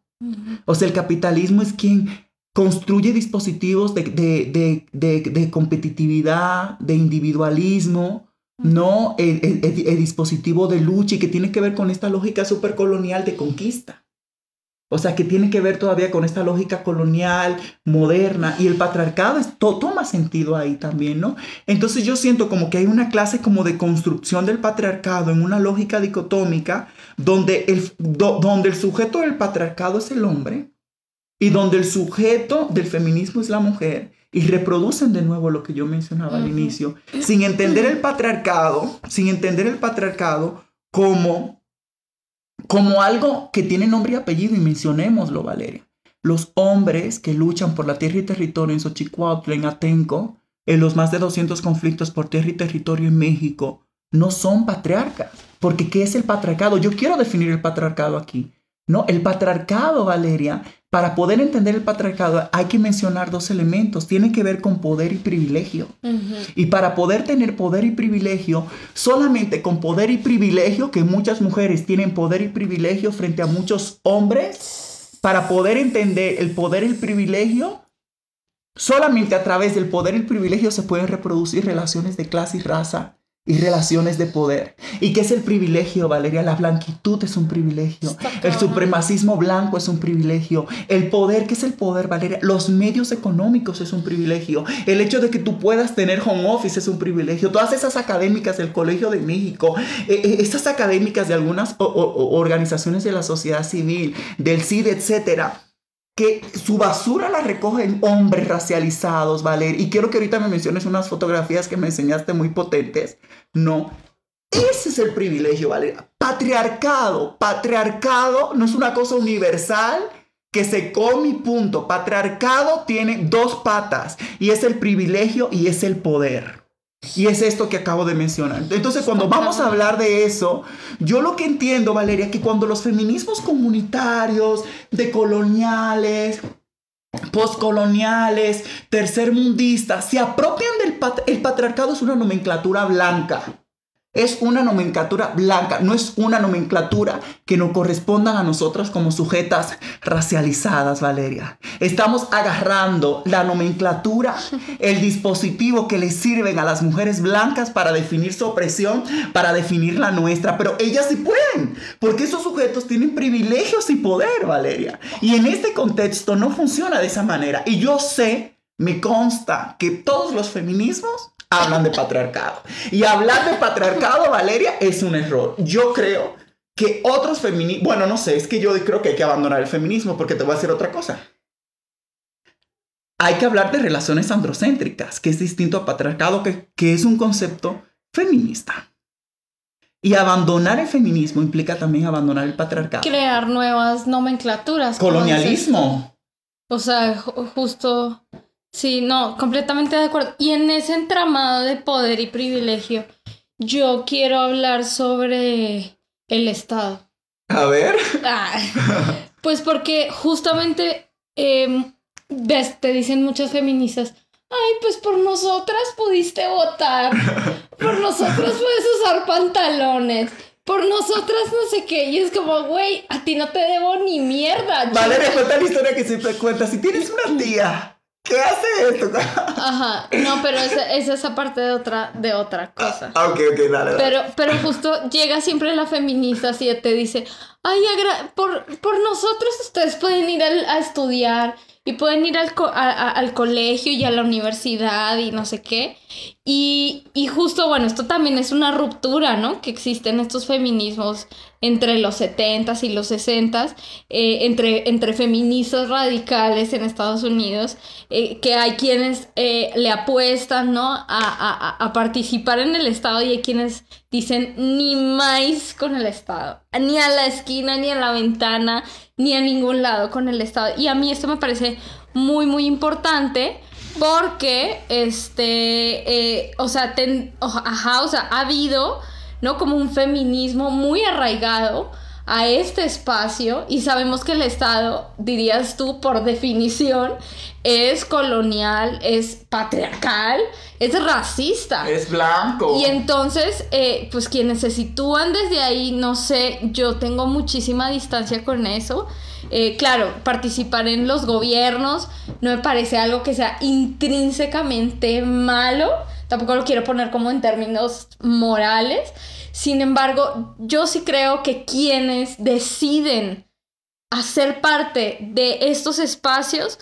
O sea, el capitalismo es quien construye dispositivos de, de, de, de competitividad, de individualismo, ¿no? El, el, el, dispositivo de lucha y que tiene que ver con esta lógica supercolonial de conquista. O sea, que tiene que ver todavía con esta lógica colonial, moderna, y el patriarcado es, toma sentido ahí también, ¿no? Entonces yo siento como que hay una clase como de construcción del patriarcado en una lógica dicotómica donde el, donde el sujeto del patriarcado es el hombre, y donde el sujeto del feminismo es la mujer y reproducen de nuevo lo que yo mencionaba al inicio, sin entender el patriarcado, sin entender el patriarcado como, como algo que tiene nombre y apellido, y mencionémoslo, Valeria. Los hombres que luchan por la tierra y territorio en Xochicuautla, en Atenco, en los más de 200 conflictos por tierra y territorio en México, no son patriarcas. Porque ¿qué es el patriarcado? Yo quiero definir el patriarcado aquí. ¿No? El patriarcado, Valeria, para poder entender el patriarcado hay que mencionar dos elementos, tiene que ver con poder y privilegio. Y para poder tener poder y privilegio, solamente con poder y privilegio, que muchas mujeres tienen poder y privilegio frente a muchos hombres, para poder entender el poder y el privilegio, solamente a través del poder y el privilegio se pueden reproducir relaciones de clase y raza y relaciones de poder. ¿Y qué es el privilegio, Valeria? La blanquitud es un privilegio. El supremacismo blanco es un privilegio. El poder, ¿qué es el poder, Valeria? Los medios económicos es un privilegio. El hecho de que tú puedas tener home office es un privilegio. Todas esas académicas del Colegio de México, eh, eh, estas académicas de algunas organizaciones de la sociedad civil, del CID, etcétera que su basura la recogen hombres racializados, Valer. Y quiero que ahorita me menciones unas fotografías que me enseñaste muy potentes. No. Ese es el privilegio, Valer. Patriarcado. Patriarcado no es una cosa universal que se come punto. Patriarcado tiene dos patas y es el privilegio y es el poder. Y es esto que acabo de mencionar. Entonces, cuando vamos a hablar de eso, yo lo que entiendo, Valeria, que cuando los feminismos comunitarios, decoloniales, postcoloniales, tercermundistas, se apropian del el patriarcado es una nomenclatura blanca. Es una nomenclatura blanca, no es una nomenclatura que nos correspondan a nosotras como sujetas racializadas, Valeria. Estamos agarrando la nomenclatura, el dispositivo que le sirven a las mujeres blancas para definir su opresión, para definir la nuestra, pero ellas sí pueden, porque esos sujetos tienen privilegios y poder, Valeria. Y en este contexto no funciona de esa manera. Y yo sé, me consta que todos los feminismos hablan de patriarcado. Y hablar de patriarcado, Valeria, es un error. Yo creo que otros feminismos, bueno, no sé, es que yo creo que hay que abandonar el feminismo porque te voy a decir otra cosa. Hay que hablar de relaciones androcéntricas, que es distinto a patriarcado, que, que es un concepto feminista. Y abandonar el feminismo implica también abandonar el patriarcado. Crear nuevas nomenclaturas. Colonialismo. O sea, justo Sí, no, completamente de acuerdo. Y en ese entramado de poder y privilegio, yo quiero hablar sobre el Estado. A ver. pues porque justamente, em, ves, te dicen muchas feministas, ay, pues por nosotras pudiste votar, por nosotras puedes usar pantalones. Por nosotras no sé qué, y es como, güey, a ti no te debo ni mierda. Valeria, cuenta la historia que siempre cuenta. Si tienes una tía ¿Qué hace esto? Ajá, no, pero esa es esa parte de otra, de otra cosa. Ah, ok, ok, dale, Pero, pero justo llega siempre la feminista así y te dice, ay, por, por nosotros ustedes pueden ir a estudiar y pueden ir al, al, colegio y a la universidad y no sé qué. Y, y, justo, bueno, esto también es una ruptura, ¿no? Que existen estos feminismos entre los 70s y los 60s, eh, entre, entre feministas radicales en Estados Unidos, eh, que hay quienes eh, le apuestan, ¿no? A, a, a, participar en el Estado y hay quienes dicen ni más con el Estado, ni a la esquina, ni a la ventana, ni a ningún lado con el Estado. Y a mí esto me parece muy, muy importante. Porque, este, o sea, ajá, o sea, ha habido ¿no? Como un feminismo muy arraigado a este espacio y sabemos que el Estado, dirías tú, por definición, es colonial, es patriarcal, es racista. Es blanco. Y entonces, eh, pues quienes se sitúan desde ahí, no sé, yo tengo muchísima distancia con eso. Eh, claro, participar en los gobiernos no me parece algo que sea intrínsecamente malo tampoco lo quiero poner como en términos morales. Sin embargo, yo sí creo que quienes deciden hacer parte de estos espacios,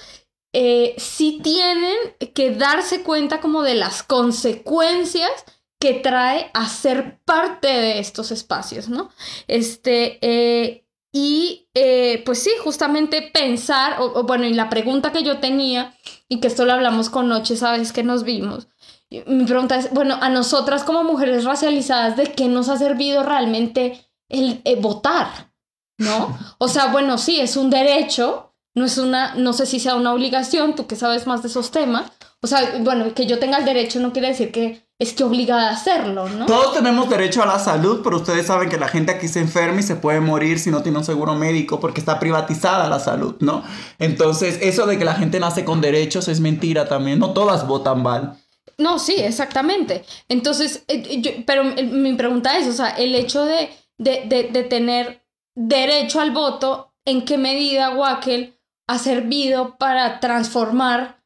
eh, sí tienen que darse cuenta como de las consecuencias que trae hacer parte de estos espacios, ¿no? Este, eh, y eh, pues sí, justamente pensar, o, bueno, y la pregunta que yo tenía, y que esto lo hablamos con Noche, sabes que nos vimos, mi pregunta es, bueno, a nosotras como mujeres racializadas, ¿de qué nos ha servido realmente el, eh, votar? ¿No? O sea, bueno, sí, es un derecho, no es una, no sé si sea una obligación, tú que sabes más de esos temas, O sea, bueno, que yo tenga el derecho no quiere decir que es que obligada a hacerlo, ¿no? Todos tenemos derecho a la salud, pero ustedes saben que la gente aquí se enferma y se puede morir si no tiene un seguro médico porque está privatizada la salud, ¿no? Entonces, eso de que la gente nace con derechos es mentira también. No todas votan mal. No, sí, exactamente. Entonces, eh, pero mi pregunta es, o sea, el hecho de, de, de, tener derecho al voto, ¿en qué medida Wackel ha servido para transformar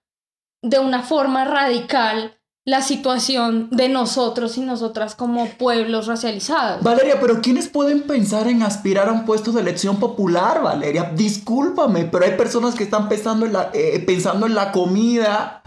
de una forma radical la situación de nosotros y nosotras como pueblos racializados. Valeria, pero ¿quiénes pueden pensar en aspirar a un puesto de elección popular, Valeria? Discúlpame, pero hay personas que están pensando en la, eh, pensando en la comida,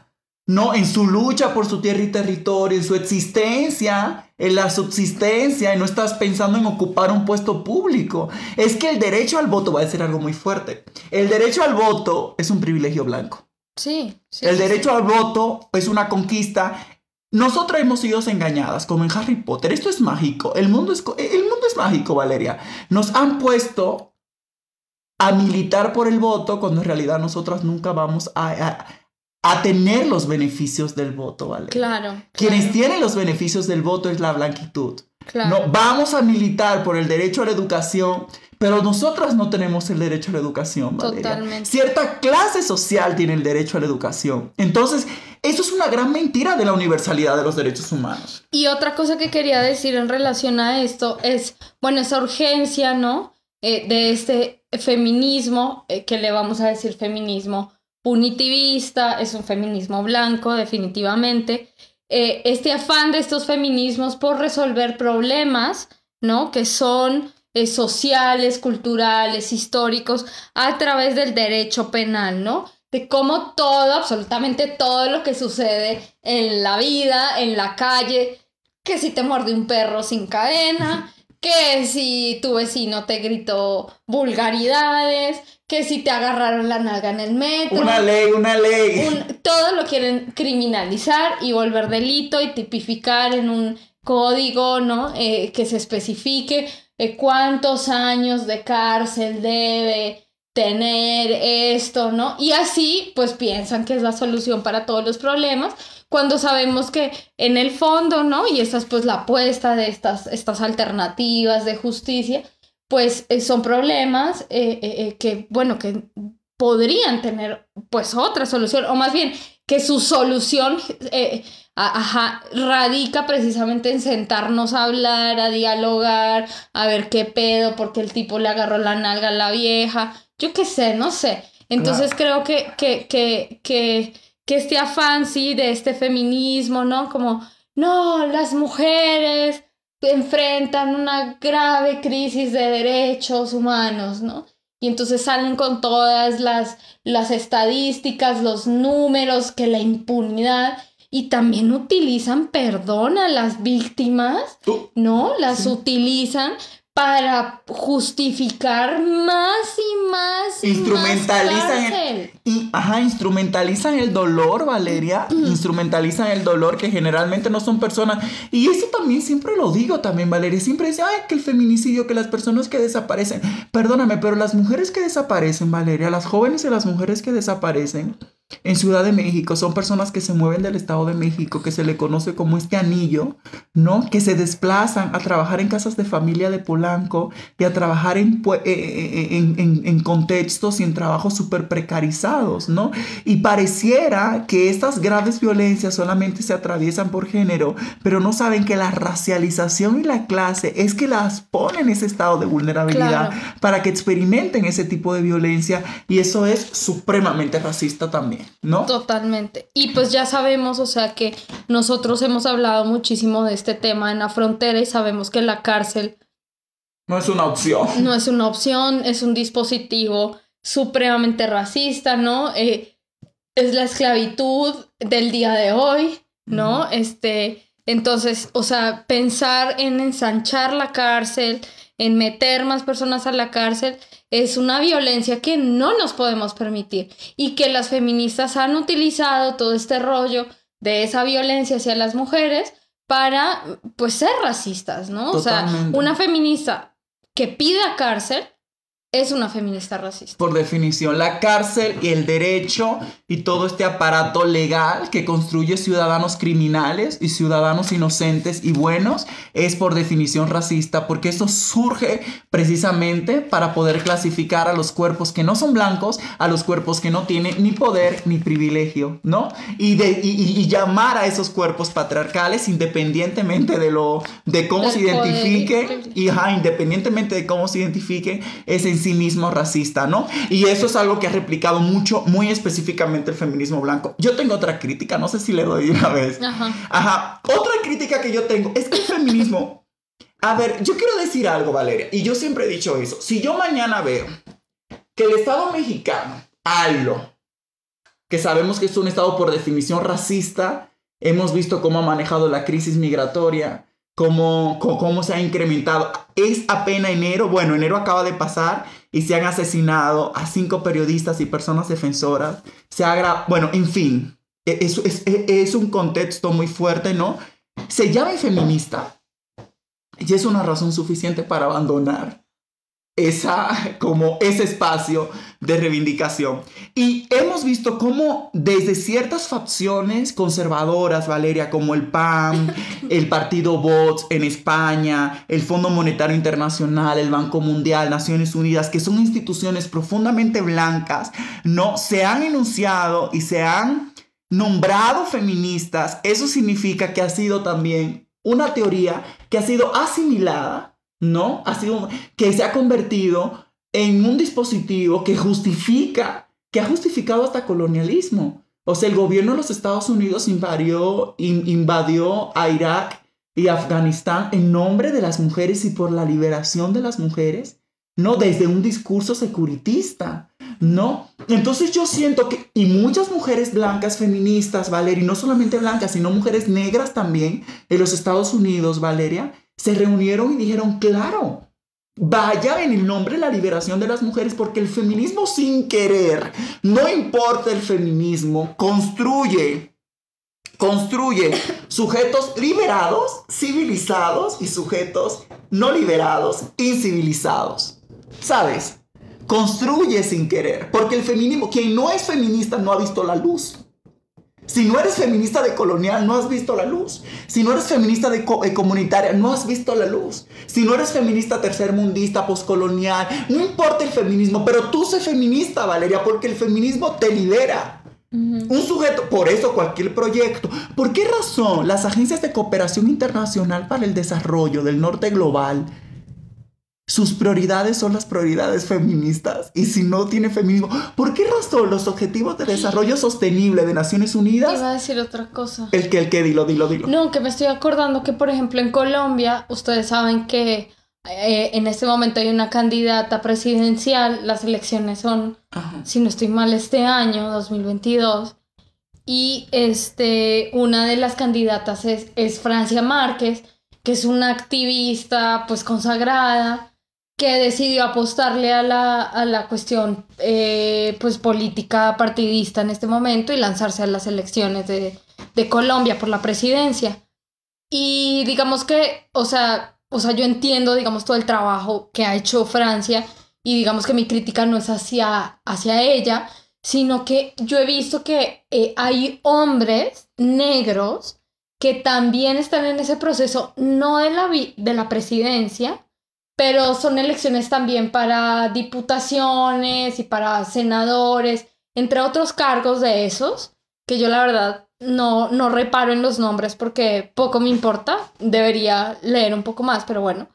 ¿no? En su lucha por su tierra y territorio, en su existencia, en la subsistencia, y no estás pensando en ocupar un puesto público. Es que el derecho al voto va a ser algo muy fuerte. El derecho al voto es un privilegio blanco. Sí, El derecho al voto es una conquista. Nosotras hemos sido engañadas, como en Harry Potter. Esto es mágico. El mundo es, el mundo es mágico, Valeria. Nos han puesto a militar por el voto cuando en realidad nosotras nunca vamos a, a, tener los beneficios del voto, Valeria. Claro. Quienes tienen los beneficios del voto es la blanquitud. Claro. No, vamos a militar por el derecho a la educación, pero nosotras no tenemos el derecho a la educación, Valeria. Totalmente. Cierta clase social tiene el derecho a la educación. Entonces, eso es una gran mentira de la universalidad de los derechos humanos. Y otra cosa que quería decir en relación a esto es, bueno, esa urgencia, ¿no? Eh, de este feminismo, eh, que le vamos a decir feminismo punitivista, es un feminismo blanco, definitivamente. Eh, este afán de estos feminismos por resolver problemas, ¿no? Que son eh, sociales, culturales, históricos, a través del derecho penal, ¿no? De cómo todo, absolutamente todo lo que sucede en la vida, en la calle, que si te muerde un perro sin cadena, que si tu vecino te gritó vulgaridades, que si te agarraron la nalga en el metro. Una ley, una ley. todo lo quieren criminalizar y volver delito y tipificar en un código, ¿no? Eh, que se especifique cuántos años de cárcel debe tener esto, ¿no? Y así, pues piensan que es la solución para todos los problemas, cuando sabemos que en el fondo, ¿no? Y esta es pues la apuesta de estas, estas alternativas de justicia, pues eh, son problemas eh, eh, que, bueno, que podrían tener pues otra solución, o más bien que su solución ajá, radica precisamente en sentarnos a hablar, a dialogar, a ver qué pedo, porque el tipo le agarró la nalga a la vieja, yo qué sé, no sé. Entonces creo que, que, que, que, que este afán, sí, de este feminismo, ¿no? Como, no, las mujeres enfrentan una grave crisis de derechos humanos, ¿no? Y entonces salen con todas las, las estadísticas, los números, que la impunidad y también utilizan perdón a las víctimas, ¿no? Las utilizan para justificar más y más. Instrumentalizan el, y, ajá, instrumentalizan el dolor, Valeria. Instrumentalizan el dolor que generalmente no son personas. Y eso también siempre lo digo también, Valeria. Siempre dice, ay, que el feminicidio, que las personas que desaparecen. Perdóname, pero las mujeres que desaparecen, Valeria, las jóvenes y las mujeres que desaparecen en Ciudad de México son personas que se mueven del Estado de México, que se le conoce como este anillo, ¿no? Que se desplazan a trabajar en casas de familia de Polanco y a trabajar en, eh, eh, en, en, contextos y en trabajos súper precarizados, ¿no? Y pareciera que estas graves violencias solamente se atraviesan por género, pero no saben que la racialización y la clase es que las pone en ese estado de vulnerabilidad para que experimenten ese tipo de violencia y eso es supremamente racista también. ¿No? Totalmente. Y pues ya sabemos, o sea, que nosotros hemos hablado muchísimo de este tema en la frontera y sabemos que la cárcel... No es una opción. No es una opción, es un dispositivo supremamente racista, ¿no? Eh, es la esclavitud del día de hoy, ¿no? Este, entonces, o sea, pensar en ensanchar la cárcel, en meter más personas a la cárcel, es una violencia que no nos podemos permitir y que las feministas han utilizado todo este rollo de esa violencia hacia las mujeres para pues ser racistas, ¿no? O sea, una feminista que pida cárcel es una feminista racista. Por definición, la cárcel y el derecho y todo este aparato legal que construye ciudadanos criminales y ciudadanos inocentes y buenos es por definición racista porque eso surge precisamente para poder clasificar a los cuerpos que no son blancos, a los cuerpos que no tienen ni poder ni privilegio, ¿no? Y, de, y, llamar a esos cuerpos patriarcales independientemente de lo de cómo se identifique y independientemente de cómo se identifique es en sí mismo racista, ¿no? Y eso es algo que ha replicado mucho, muy específicamente el feminismo blanco. Yo tengo otra crítica, no sé si le doy una vez. Ajá. Ajá. Otra crítica que yo tengo es que el feminismo... A ver, yo quiero decir algo, Valeria, y yo siempre he dicho eso. Si yo mañana veo que el Estado mexicano, algo, que sabemos que es un Estado por definición racista, hemos visto cómo ha manejado la crisis migratoria, cómo, cómo, se ha incrementado. Es apenas enero, bueno, enero acaba de pasar y se han asesinado a cinco periodistas y personas defensoras. Se ha bueno, en fin, e, es, es, e, es un contexto muy fuerte, ¿no? Se llama feminista y es una razón suficiente para abandonar esa, como ese espacio de reivindicación. Y hemos visto cómo desde ciertas facciones conservadoras, Valeria, como el PAN, [laughs] el Partido Vox en España, el Fondo Monetario Internacional, el Banco Mundial, Naciones Unidas, que son instituciones profundamente blancas, no se han enunciado y se han nombrado feministas. Eso significa que ha sido también una teoría que ha sido asimilada ¿no? Ha sido, que se ha convertido en un dispositivo que justifica, que ha justificado hasta colonialismo. O sea, el gobierno de los Estados Unidos invadió, invadió a Irak y Afganistán en nombre de las mujeres y por la liberación de las mujeres, no desde un discurso securitista, ¿no? Entonces yo siento que, y muchas mujeres blancas feministas, Valeria, y no solamente blancas, sino mujeres negras también en los Estados Unidos, Valeria, se reunieron y dijeron, claro, vaya en el nombre de la liberación de las mujeres, porque el feminismo sin querer, no importa el feminismo, construye, construye sujetos liberados, civilizados y sujetos no liberados, incivilizados. ¿Sabes? Construye sin querer, porque el feminismo, quien no es feminista no ha visto la luz. Si no eres feminista de colonial, no has visto la luz. Si no eres feminista de eh, comunitaria, no has visto la luz. Si no eres feminista tercermundista, poscolonial, no importa el feminismo, pero tú sé feminista, Valeria, porque el feminismo te libera. Un sujeto, por eso cualquier proyecto. ¿Por qué razón las agencias de cooperación internacional para el desarrollo del norte global sus prioridades son las prioridades feministas. Y si no tiene feminismo, ¿por qué razón los objetivos de desarrollo sostenible de Naciones Unidas? Iba a decir otra cosa. El que, el que, dilo, dilo, dilo. No, que me estoy acordando que, por ejemplo, en Colombia, ustedes saben que eh, en este momento hay una candidata presidencial. Las elecciones son, si no estoy mal, este año, 2022. Y este, una de las candidatas es, es Francia Márquez, que es una activista pues consagrada que decidió apostarle a la, a la cuestión eh, pues política partidista en este momento y lanzarse a las elecciones de, de, Colombia por la presidencia. Y digamos que, o sea, o sea, yo entiendo, digamos, todo el trabajo que ha hecho Francia y digamos que mi crítica no es hacia, hacia ella, sino que yo he visto que eh, hay hombres negros que también están en ese proceso, no de la, de la presidencia, pero son elecciones también para diputaciones y para senadores, entre otros cargos de esos, que yo la verdad no, no reparo en los nombres porque poco me importa, debería leer un poco más, pero bueno.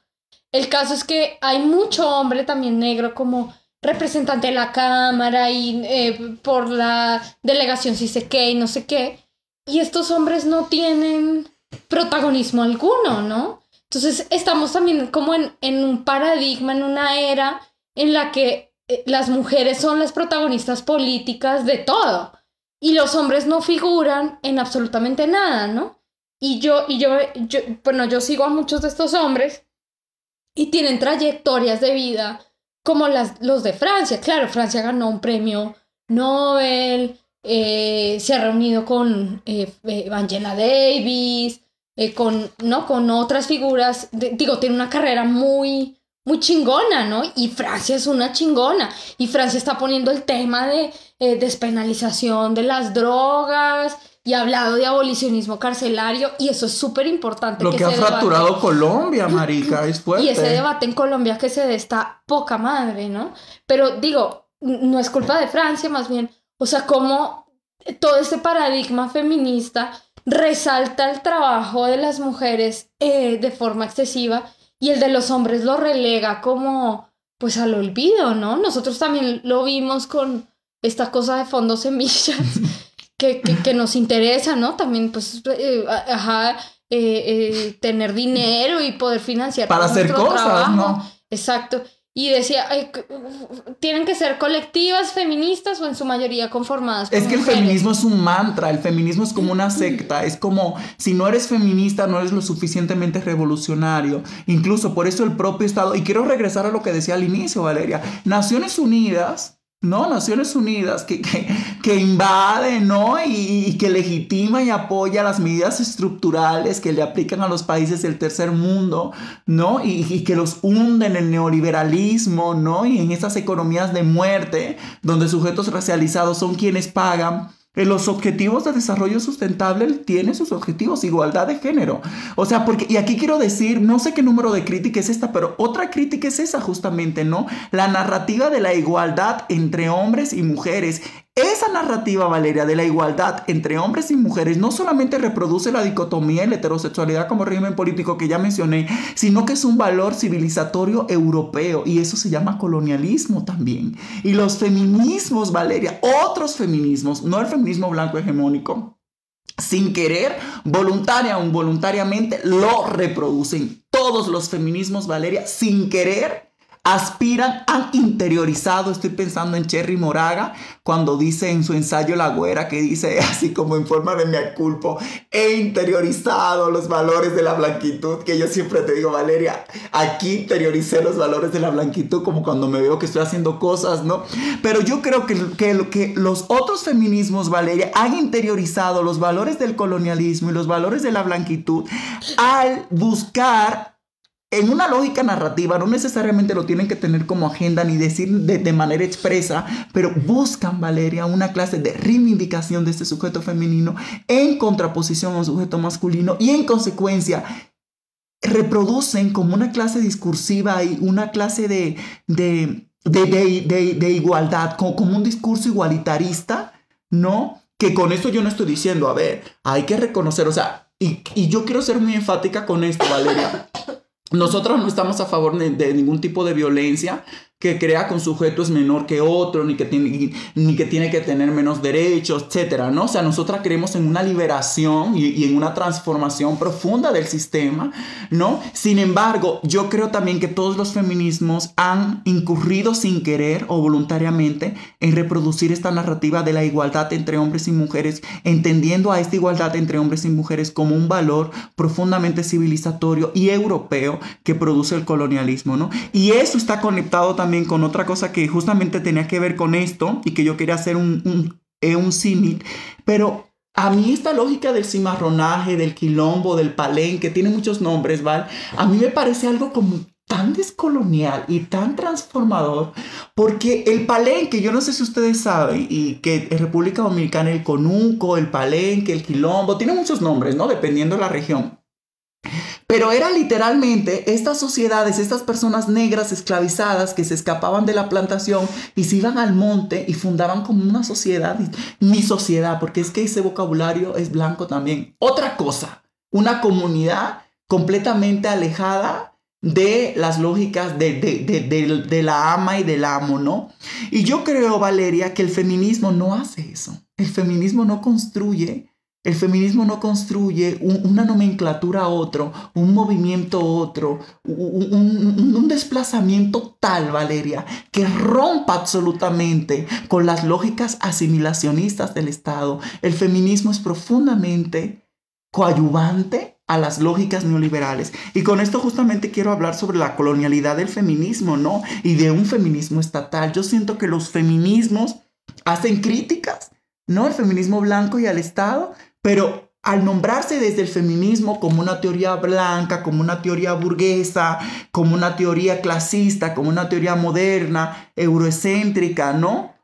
El caso es que hay mucho hombre también negro como representante de la Cámara y eh, por la delegación si sé qué y no sé qué. Y estos hombres no tienen protagonismo alguno, ¿no? Entonces estamos también como en, en un paradigma, en una era en la que eh, las mujeres son las protagonistas políticas de todo y los hombres no figuran en absolutamente nada, ¿no? Y yo, y yo, yo, bueno, yo sigo a muchos de estos hombres y tienen trayectorias de vida como las, los de Francia. Claro, Francia ganó un premio Nobel, eh, se ha reunido con eh, Angela Davis, eh, con, ¿no? con otras figuras, digo, tiene una carrera muy, muy chingona, ¿no? Y Francia es una chingona. Y Francia está poniendo el tema de eh, despenalización de las drogas y ha hablado de abolicionismo carcelario y eso es súper importante. Lo que, ha fracturado Colombia, marica, es fuerte. [laughs] Y ese debate en Colombia que se dé está poca madre, ¿no? Pero digo, no es culpa de Francia, más bien, o sea, cómo todo este paradigma feminista resalta el trabajo de las mujeres eh, de forma excesiva y el de los hombres lo relega como pues al olvido, ¿no? Nosotros también lo vimos con esta cosa de fondos semillas [laughs] que, que, nos interesa, ¿no? También pues, eh, ajá, eh, tener dinero y poder financiar. Para hacer cosas, ¿no? Exacto y decía, tienen que ser colectivas feministas o en su mayoría conformadas. es que el feminismo es un mantra, el feminismo es como una secta, es como si no eres feminista no eres lo suficientemente revolucionario. Incluso por eso el propio Estado, y quiero regresar a lo que decía al inicio, Valeria, Naciones Unidas ¿no? Naciones Unidas que, que, invade, ¿no? Y, que legitima y apoya las medidas estructurales que le aplican a los países del tercer mundo, ¿no? Y, que los hunden en el neoliberalismo, ¿no? Y en esas economías de muerte, donde sujetos racializados son quienes pagan los objetivos de desarrollo sustentable tienen sus objetivos, igualdad de género. O sea, porque, y aquí quiero decir, no sé qué número de crítica es esta, pero otra crítica es esa justamente, ¿no? La narrativa de la igualdad entre hombres y mujeres esa narrativa, Valeria, de la igualdad entre hombres y mujeres no solamente reproduce la dicotomía y la heterosexualidad como régimen político que ya mencioné, sino que es un valor civilizatorio europeo y eso se llama colonialismo también. Y los feminismos, Valeria, otros feminismos, no el feminismo blanco hegemónico, sin querer, voluntaria o involuntariamente, lo reproducen. Todos los feminismos, Valeria, sin querer, aspiran, han interiorizado, estoy pensando en Cherry Moraga, cuando dice en su ensayo La Güera, que dice [laughs] así como en forma de me culpo, he interiorizado los valores de la blanquitud, que yo siempre te digo, Valeria, aquí interioricé los valores de la blanquitud como cuando me veo que estoy haciendo cosas, ¿no? Pero yo creo que, que, que los otros feminismos, Valeria, han interiorizado los valores del colonialismo y los valores de la blanquitud al buscar en una lógica narrativa, no necesariamente lo tienen que tener como agenda ni decir de, manera expresa, pero buscan, Valeria, una clase de reivindicación de este sujeto femenino en contraposición a un sujeto masculino y en consecuencia reproducen como una clase discursiva y una clase de, de, de, igualdad, como, como un discurso igualitarista, ¿no? Que con esto yo no estoy diciendo, a ver, hay que reconocer, o sea, y, y yo quiero ser muy enfática con esto, Valeria. Nosotros no estamos a favor de, ningún tipo de violencia, que crea que un sujeto es menor que otro, ni que tiene, ni que, tiene que tener menos derechos, etcétera, ¿no? O sea, nosotras creemos en una liberación y, en una transformación profunda del sistema, ¿no? Sin embargo, yo creo también que todos los feminismos han incurrido sin querer o voluntariamente en reproducir esta narrativa de la igualdad entre hombres y mujeres, entendiendo a esta igualdad entre hombres y mujeres como un valor profundamente civilizatorio y europeo que produce el colonialismo, ¿no? Y eso está conectado también con otra cosa que justamente tenía que ver con esto y que yo quería hacer un, un, eh, un símil, pero a mí esta lógica del cimarronaje, del quilombo, del palenque, tiene muchos nombres, ¿vale? A mí me parece algo como tan descolonial y tan transformador, porque el palenque, yo no sé si ustedes saben, y que en República Dominicana el conuco, el palenque, el quilombo, tiene muchos nombres, ¿no? Dependiendo de la región. Pero era literalmente estas sociedades, estas personas negras esclavizadas que se escapaban de la plantación y se iban al monte y fundaban como una sociedad, mi sociedad, porque es que ese vocabulario es blanco también. Otra cosa, una comunidad completamente alejada de las lógicas de, de, de, la ama y del amo, ¿no? Y yo creo, Valeria, que el feminismo no hace eso. El feminismo no construye el feminismo no construye una nomenclatura a otro, un movimiento otro, un, un, desplazamiento tal, Valeria, que rompa absolutamente con las lógicas asimilacionistas del Estado. El feminismo es profundamente coadyuvante a las lógicas neoliberales. Y con esto justamente quiero hablar sobre la colonialidad del feminismo, ¿no? Y de un feminismo estatal. Yo siento que los feminismos hacen críticas, ¿no? El feminismo blanco y al Estado, pero al nombrarse desde el feminismo como una teoría blanca, como una teoría burguesa, como una teoría clasista, como una teoría moderna, eurocéntrica, ¿no?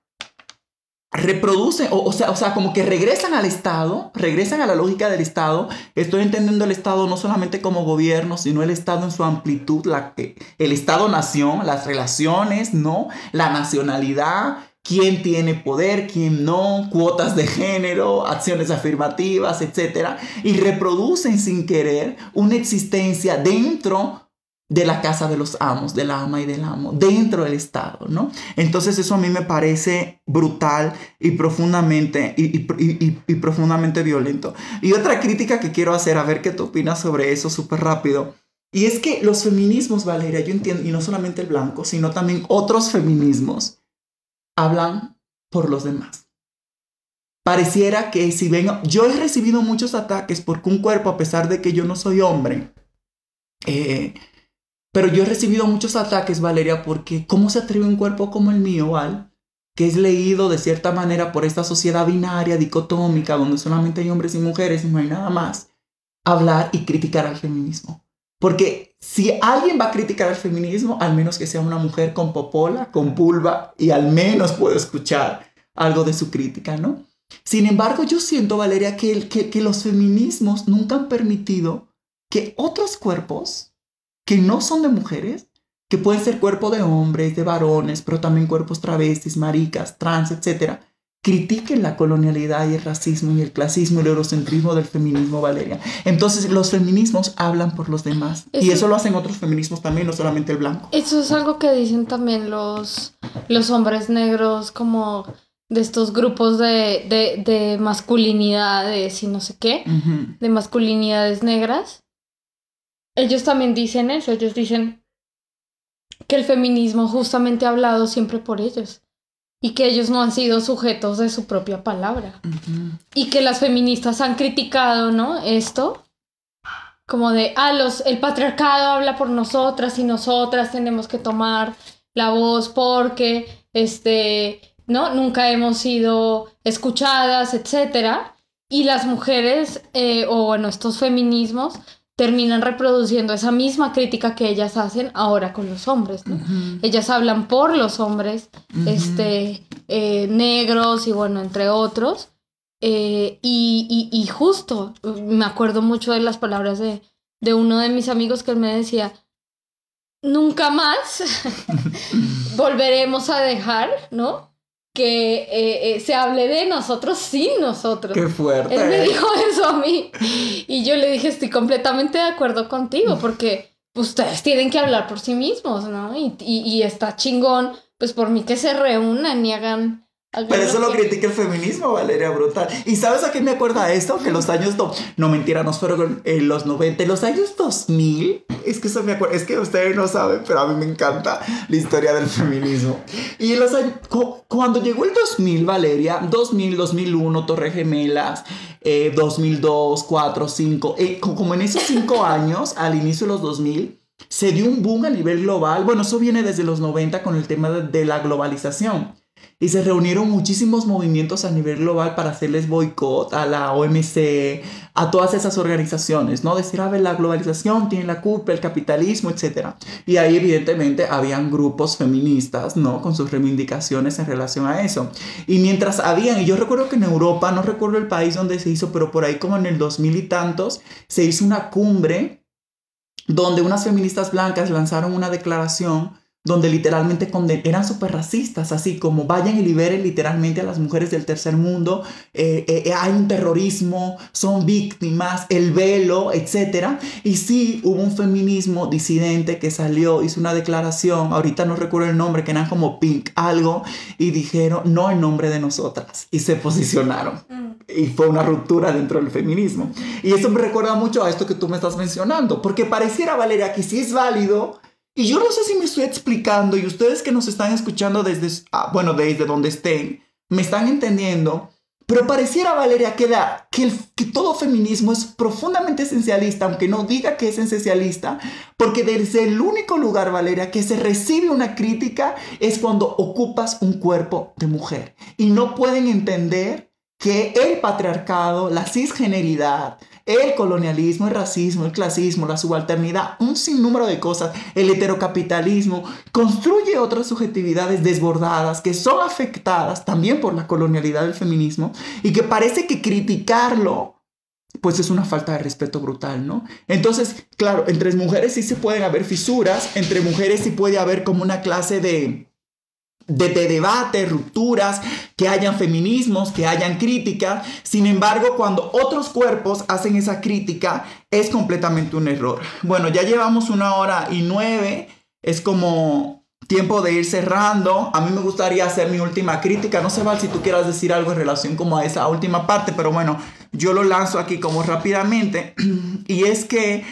reproducen, o, sea, o sea, como que regresan al Estado, regresan a la lógica del Estado. Estoy entendiendo el Estado no solamente como gobierno, sino el Estado en su amplitud, la, el Estado-nación, las relaciones, ¿no? La nacionalidad, quién tiene poder, quién no, cuotas de género, acciones afirmativas, etc. Y reproducen sin querer una existencia dentro de la casa de los amos, del ama y del amo, dentro del Estado, ¿no? Entonces eso a mí me parece brutal y profundamente, y, y, profundamente violento. Y otra crítica que quiero hacer, a ver qué tú opinas sobre eso súper rápido, y es que los feminismos, Valeria, yo entiendo, y no solamente el blanco, sino también otros feminismos, hablan por los demás. Pareciera que si ven, yo he recibido muchos ataques porque un cuerpo, a pesar de que yo no soy hombre, eh, pero yo he recibido muchos ataques, Valeria, porque ¿cómo se atreve un cuerpo como el mío, Val? Que es leído de cierta manera por esta sociedad binaria, dicotómica, donde solamente hay hombres y mujeres y no hay nada más, hablar y criticar al feminismo. Porque si alguien va a criticar al feminismo, al menos que sea una mujer con popola, con pulva, y al menos puedo escuchar algo de su crítica, ¿no? Sin embargo, yo siento, Valeria, que, que, que los feminismos nunca han permitido que otros cuerpos que no son de mujeres, que pueden ser cuerpo de hombres, de varones, pero también cuerpos travestis, maricas, trans, etc., critiquen la colonialidad y el racismo y el clasismo y el eurocentrismo del feminismo, Valeria. Entonces, los feminismos hablan por los demás. y eso lo hacen otros feminismos también, no solamente el blanco. Eso es algo que dicen también los, los hombres negros, como de estos grupos de, de, de masculinidades y no sé qué, de masculinidades negras, ellos también dicen eso, ellos dicen que el feminismo justamente ha hablado siempre por ellos y que ellos no han sido sujetos de su propia palabra y que las feministas han criticado, ¿no? Esto como de, ah, los, el patriarcado habla por nosotras y nosotras tenemos que tomar la voz porque, este, ¿no? Nunca hemos sido escuchadas, etcétera. Y las mujeres, eh, o bueno, estos feminismos, terminan reproduciendo esa misma crítica que ellas hacen ahora con los hombres, ¿no? Ellas hablan por los hombres, este, eh, negros y bueno, entre otros. Eh, y, y, justo, me acuerdo mucho de las palabras de, de uno de mis amigos que él me decía, nunca más [laughs] volveremos a dejar, ¿no? Que eh, eh, se hable de nosotros sin nosotros. Qué fuerte. Él me dijo [laughs] eso a mí. Y yo le dije, estoy completamente de acuerdo contigo, porque ustedes tienen que hablar por sí mismos, ¿no? Y, y, y está chingón, pues por mí que se reúnan y hagan pero eso lo critica el feminismo, Valeria, brutal. ¿Y sabes a qué me acuerda esto? Que los años... No, no mentira, no fueron en los 90, en los años 2000. Es que eso me acuerda, es que ustedes no saben, pero a mí me encanta la historia del feminismo. Y en los años... Cuando llegó el 2000, Valeria, 2000, 2001, Torre Gemelas, 2002, 4, 5, como en esos cinco años, al inicio de los 2000, se dio un boom a nivel global. Bueno, eso viene desde los 90 con el tema de la globalización y se reunieron muchísimos movimientos a nivel global para hacerles boicot a la OMC, a todas esas organizaciones, ¿no? Decir, a ver, la globalización tiene la culpa, el capitalismo, etc. Y ahí evidentemente habían grupos feministas, ¿no? Con sus reivindicaciones en relación a eso. Y mientras habían, y yo recuerdo que en Europa, no recuerdo el país donde se hizo, pero por ahí como en el 2000 y tantos, se hizo una cumbre donde unas feministas blancas lanzaron una declaración donde literalmente eran súper racistas, así como vayan y liberen literalmente a las mujeres del tercer mundo, eh, eh, eh, hay un terrorismo, son víctimas, el velo, etc. Y sí, hubo un feminismo disidente que salió, hizo una declaración, ahorita no recuerdo el nombre, que eran como Pink, algo, y dijeron, no en nombre de nosotras, y se posicionaron. Mm. Y fue una ruptura dentro del feminismo. Y eso me recuerda mucho a esto que tú me estás mencionando, porque pareciera, Valeria, que sí es válido y yo no sé si me estoy explicando y ustedes que nos están escuchando desde, ah, bueno, desde donde estén, me están entendiendo, pero pareciera, Valeria, que, que, que todo feminismo es profundamente esencialista, aunque no diga que es esencialista, porque desde el único lugar, Valeria, que se recibe una crítica es cuando ocupas un cuerpo de mujer. Y no pueden entender que el patriarcado, la cisgeneridad, el colonialismo, el racismo, el clasismo, la subalternidad, un sinnúmero de cosas, el heterocapitalismo, construye otras subjetividades desbordadas que son afectadas también por la colonialidad del feminismo y que parece que criticarlo pues es una falta de respeto brutal, ¿no? Entonces, claro, entre mujeres sí se pueden haber fisuras, entre mujeres sí puede haber como una clase de, de, debate, rupturas, que hayan feminismos, que hayan críticas. Sin embargo, cuando otros cuerpos hacen esa crítica, es completamente un error. Bueno, ya llevamos una hora y nueve. Es como tiempo de ir cerrando. A mí me gustaría hacer mi última crítica. No sé, Val, si tú quieras decir algo en relación como a esa última parte, pero bueno, yo lo lanzo aquí como rápidamente. [clears throat] y es que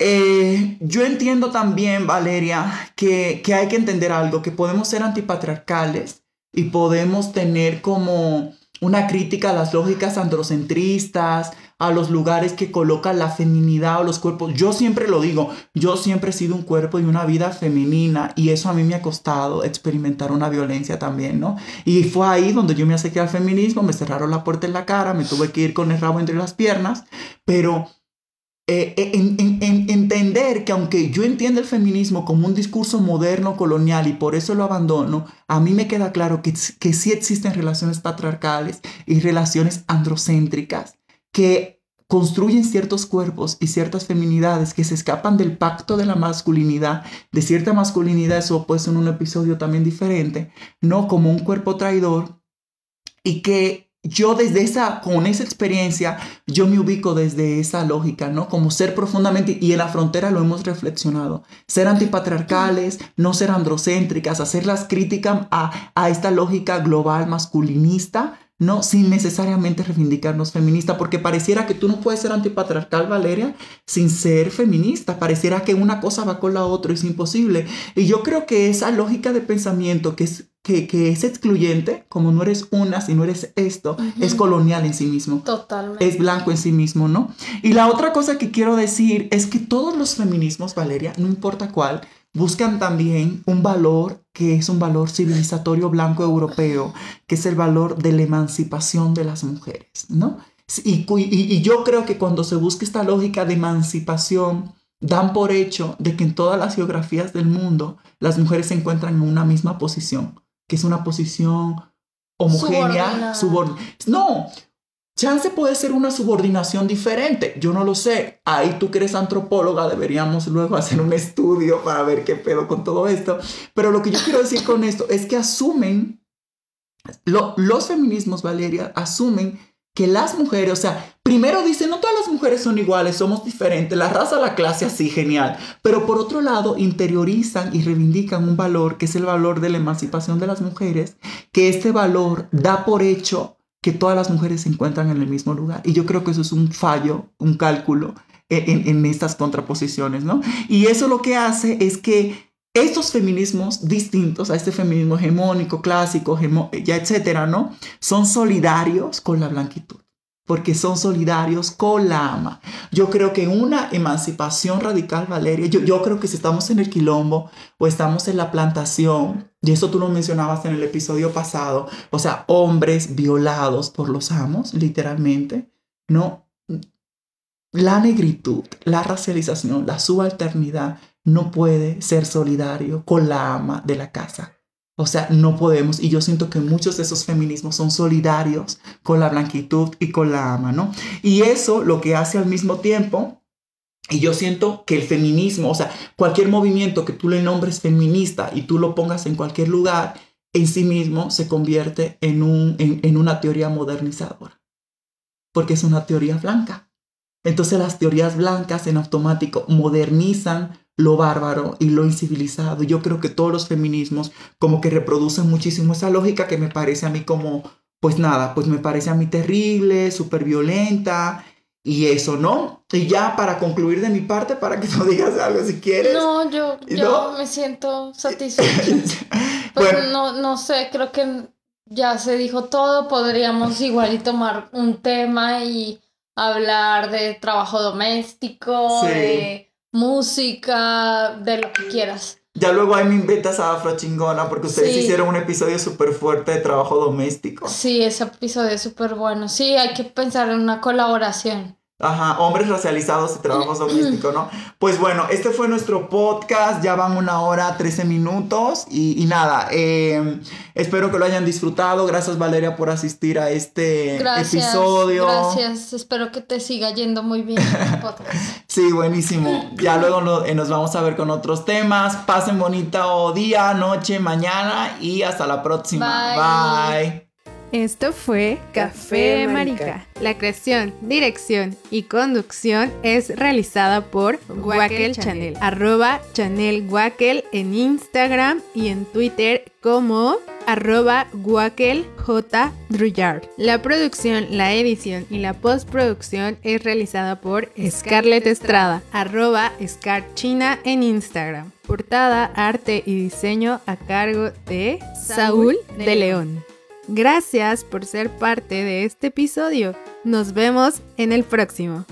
eh, yo entiendo también, Valeria, que, que hay que entender algo, que podemos ser antipatriarcales y podemos tener como una crítica a las lógicas androcentristas, a los lugares que colocan la feminidad o los cuerpos. Yo siempre lo digo, yo siempre he sido un cuerpo y una vida femenina y eso a mí me ha costado experimentar una violencia también, ¿no? Y fue ahí donde yo me acerqué al feminismo, me cerraron la puerta en la cara, me tuve que ir con el rabo entre las piernas, pero eh, eh, en, entender que aunque yo entiendo el feminismo como un discurso moderno colonial y por eso lo abandono, a mí me queda claro que, que sí existen relaciones patriarcales y relaciones androcéntricas que construyen ciertos cuerpos y ciertas feminidades que se escapan del pacto de la masculinidad, de cierta masculinidad, eso puede ser un episodio también diferente, no como un cuerpo traidor y que yo desde esa, con esa experiencia, yo me ubico desde esa lógica, ¿no? Como ser profundamente, y en la frontera lo hemos reflexionado, ser antipatriarcales, no ser androcéntricas, hacer las críticas a, a esta lógica global masculinista, no sin necesariamente reivindicarnos feminista, porque pareciera que tú no puedes ser antipatriarcal, Valeria, sin ser feminista. Pareciera que una cosa va con la otra, es imposible. Y yo creo que esa lógica de pensamiento que es, que, que es excluyente, como no eres una, si no eres esto, es colonial en sí mismo. Totalmente. Es blanco en sí mismo, ¿no? Y la otra cosa que quiero decir es que todos los feminismos, Valeria, no importa cuál, buscan también un valor que es un valor civilizatorio blanco europeo, que es el valor de la emancipación de las mujeres, ¿no? Y, y, yo creo que cuando se busca esta lógica de emancipación, dan por hecho de que en todas las geografías del mundo las mujeres se encuentran en una misma posición, que es una posición homogénea, subordinada. No, Chance puede ser una subordinación diferente, yo no lo sé. Ahí tú que eres antropóloga deberíamos luego [laughs] hacer un estudio para ver qué pedo con todo esto. Pero lo que yo quiero decir con esto es que asumen, los feminismos, Valeria, asumen que las mujeres, o sea, primero dicen, no todas las mujeres son iguales, somos diferentes, la raza, la clase, así, genial. Pero por otro lado, interiorizan y reivindican un valor que es el valor de la emancipación de las mujeres, que este valor da por hecho que todas las mujeres se encuentran en el mismo lugar. Y yo creo que eso es un fallo, un cálculo en, en estas contraposiciones, ¿no? Y eso lo que hace es que estos feminismos distintos a este feminismo hegemónico, clásico, ya etcétera, ¿no? Son solidarios con la blanquitud porque son solidarios con la ama. Yo creo que una emancipación radical, Valeria, yo, yo creo que si estamos en el quilombo o estamos en la plantación, y eso tú lo mencionabas en el episodio pasado, o sea, hombres violados por los amos, literalmente, ¿no? La negritud, la racialización, la subalternidad no puede ser solidario con la ama de la casa. O sea, no podemos, y yo siento que muchos de esos feminismos son solidarios con la blanquitud y con la ama, ¿no? Y eso lo que hace al mismo tiempo, y yo siento que el feminismo, o sea, cualquier movimiento que tú le nombres feminista y tú lo pongas en cualquier lugar, en sí mismo se convierte en, un, en, en una teoría modernizadora, porque es una teoría blanca. Entonces las teorías blancas en automático modernizan lo bárbaro y lo incivilizado. Yo creo que todos los feminismos como que reproducen muchísimo esa lógica que me parece a mí como, pues nada, pues me parece a mí terrible, súper violenta y eso, ¿no? Y ya para concluir de mi parte, para que [laughs] tú digas algo si quieres. No, yo, yo me siento [laughs] satisfecha. [laughs] pues no, no sé, creo que ya se dijo todo, podríamos igual y tomar un tema y hablar de trabajo doméstico, de música, de lo que quieras. Ya luego ahí me invitas a Afro Chingona porque ustedes Sí. hicieron un episodio súper fuerte de trabajo doméstico. Sí, ese episodio es súper bueno. Sí, hay que pensar en una colaboración. Ajá, hombres racializados y trabajos [clears throat] domésticos, ¿no? Pues bueno, este fue nuestro podcast, ya van una hora, 13 minutos y, y nada, eh, espero que lo hayan disfrutado, gracias Valeria por asistir a este Gracias. episodio. Gracias. Espero que te siga yendo muy bien el podcast. [laughs] Sí, buenísimo, ya luego eh, nos vamos a ver con otros temas, pasen bonito día, noche, mañana y hasta la próxima. Bye. Bye. Esto fue Café Café Marica. Marica. La creación, dirección y conducción es realizada por Wackel Channel. Arroba Channel Wackel en Instagram y en Twitter como arroba Wackel J. Druyard. La producción, la edición y la postproducción es realizada por Scarlett Estrada. Arroba Scar China en Instagram. Portada, arte y diseño a cargo de Saúl de León. Gracias por ser parte de este episodio. Nos vemos en el próximo.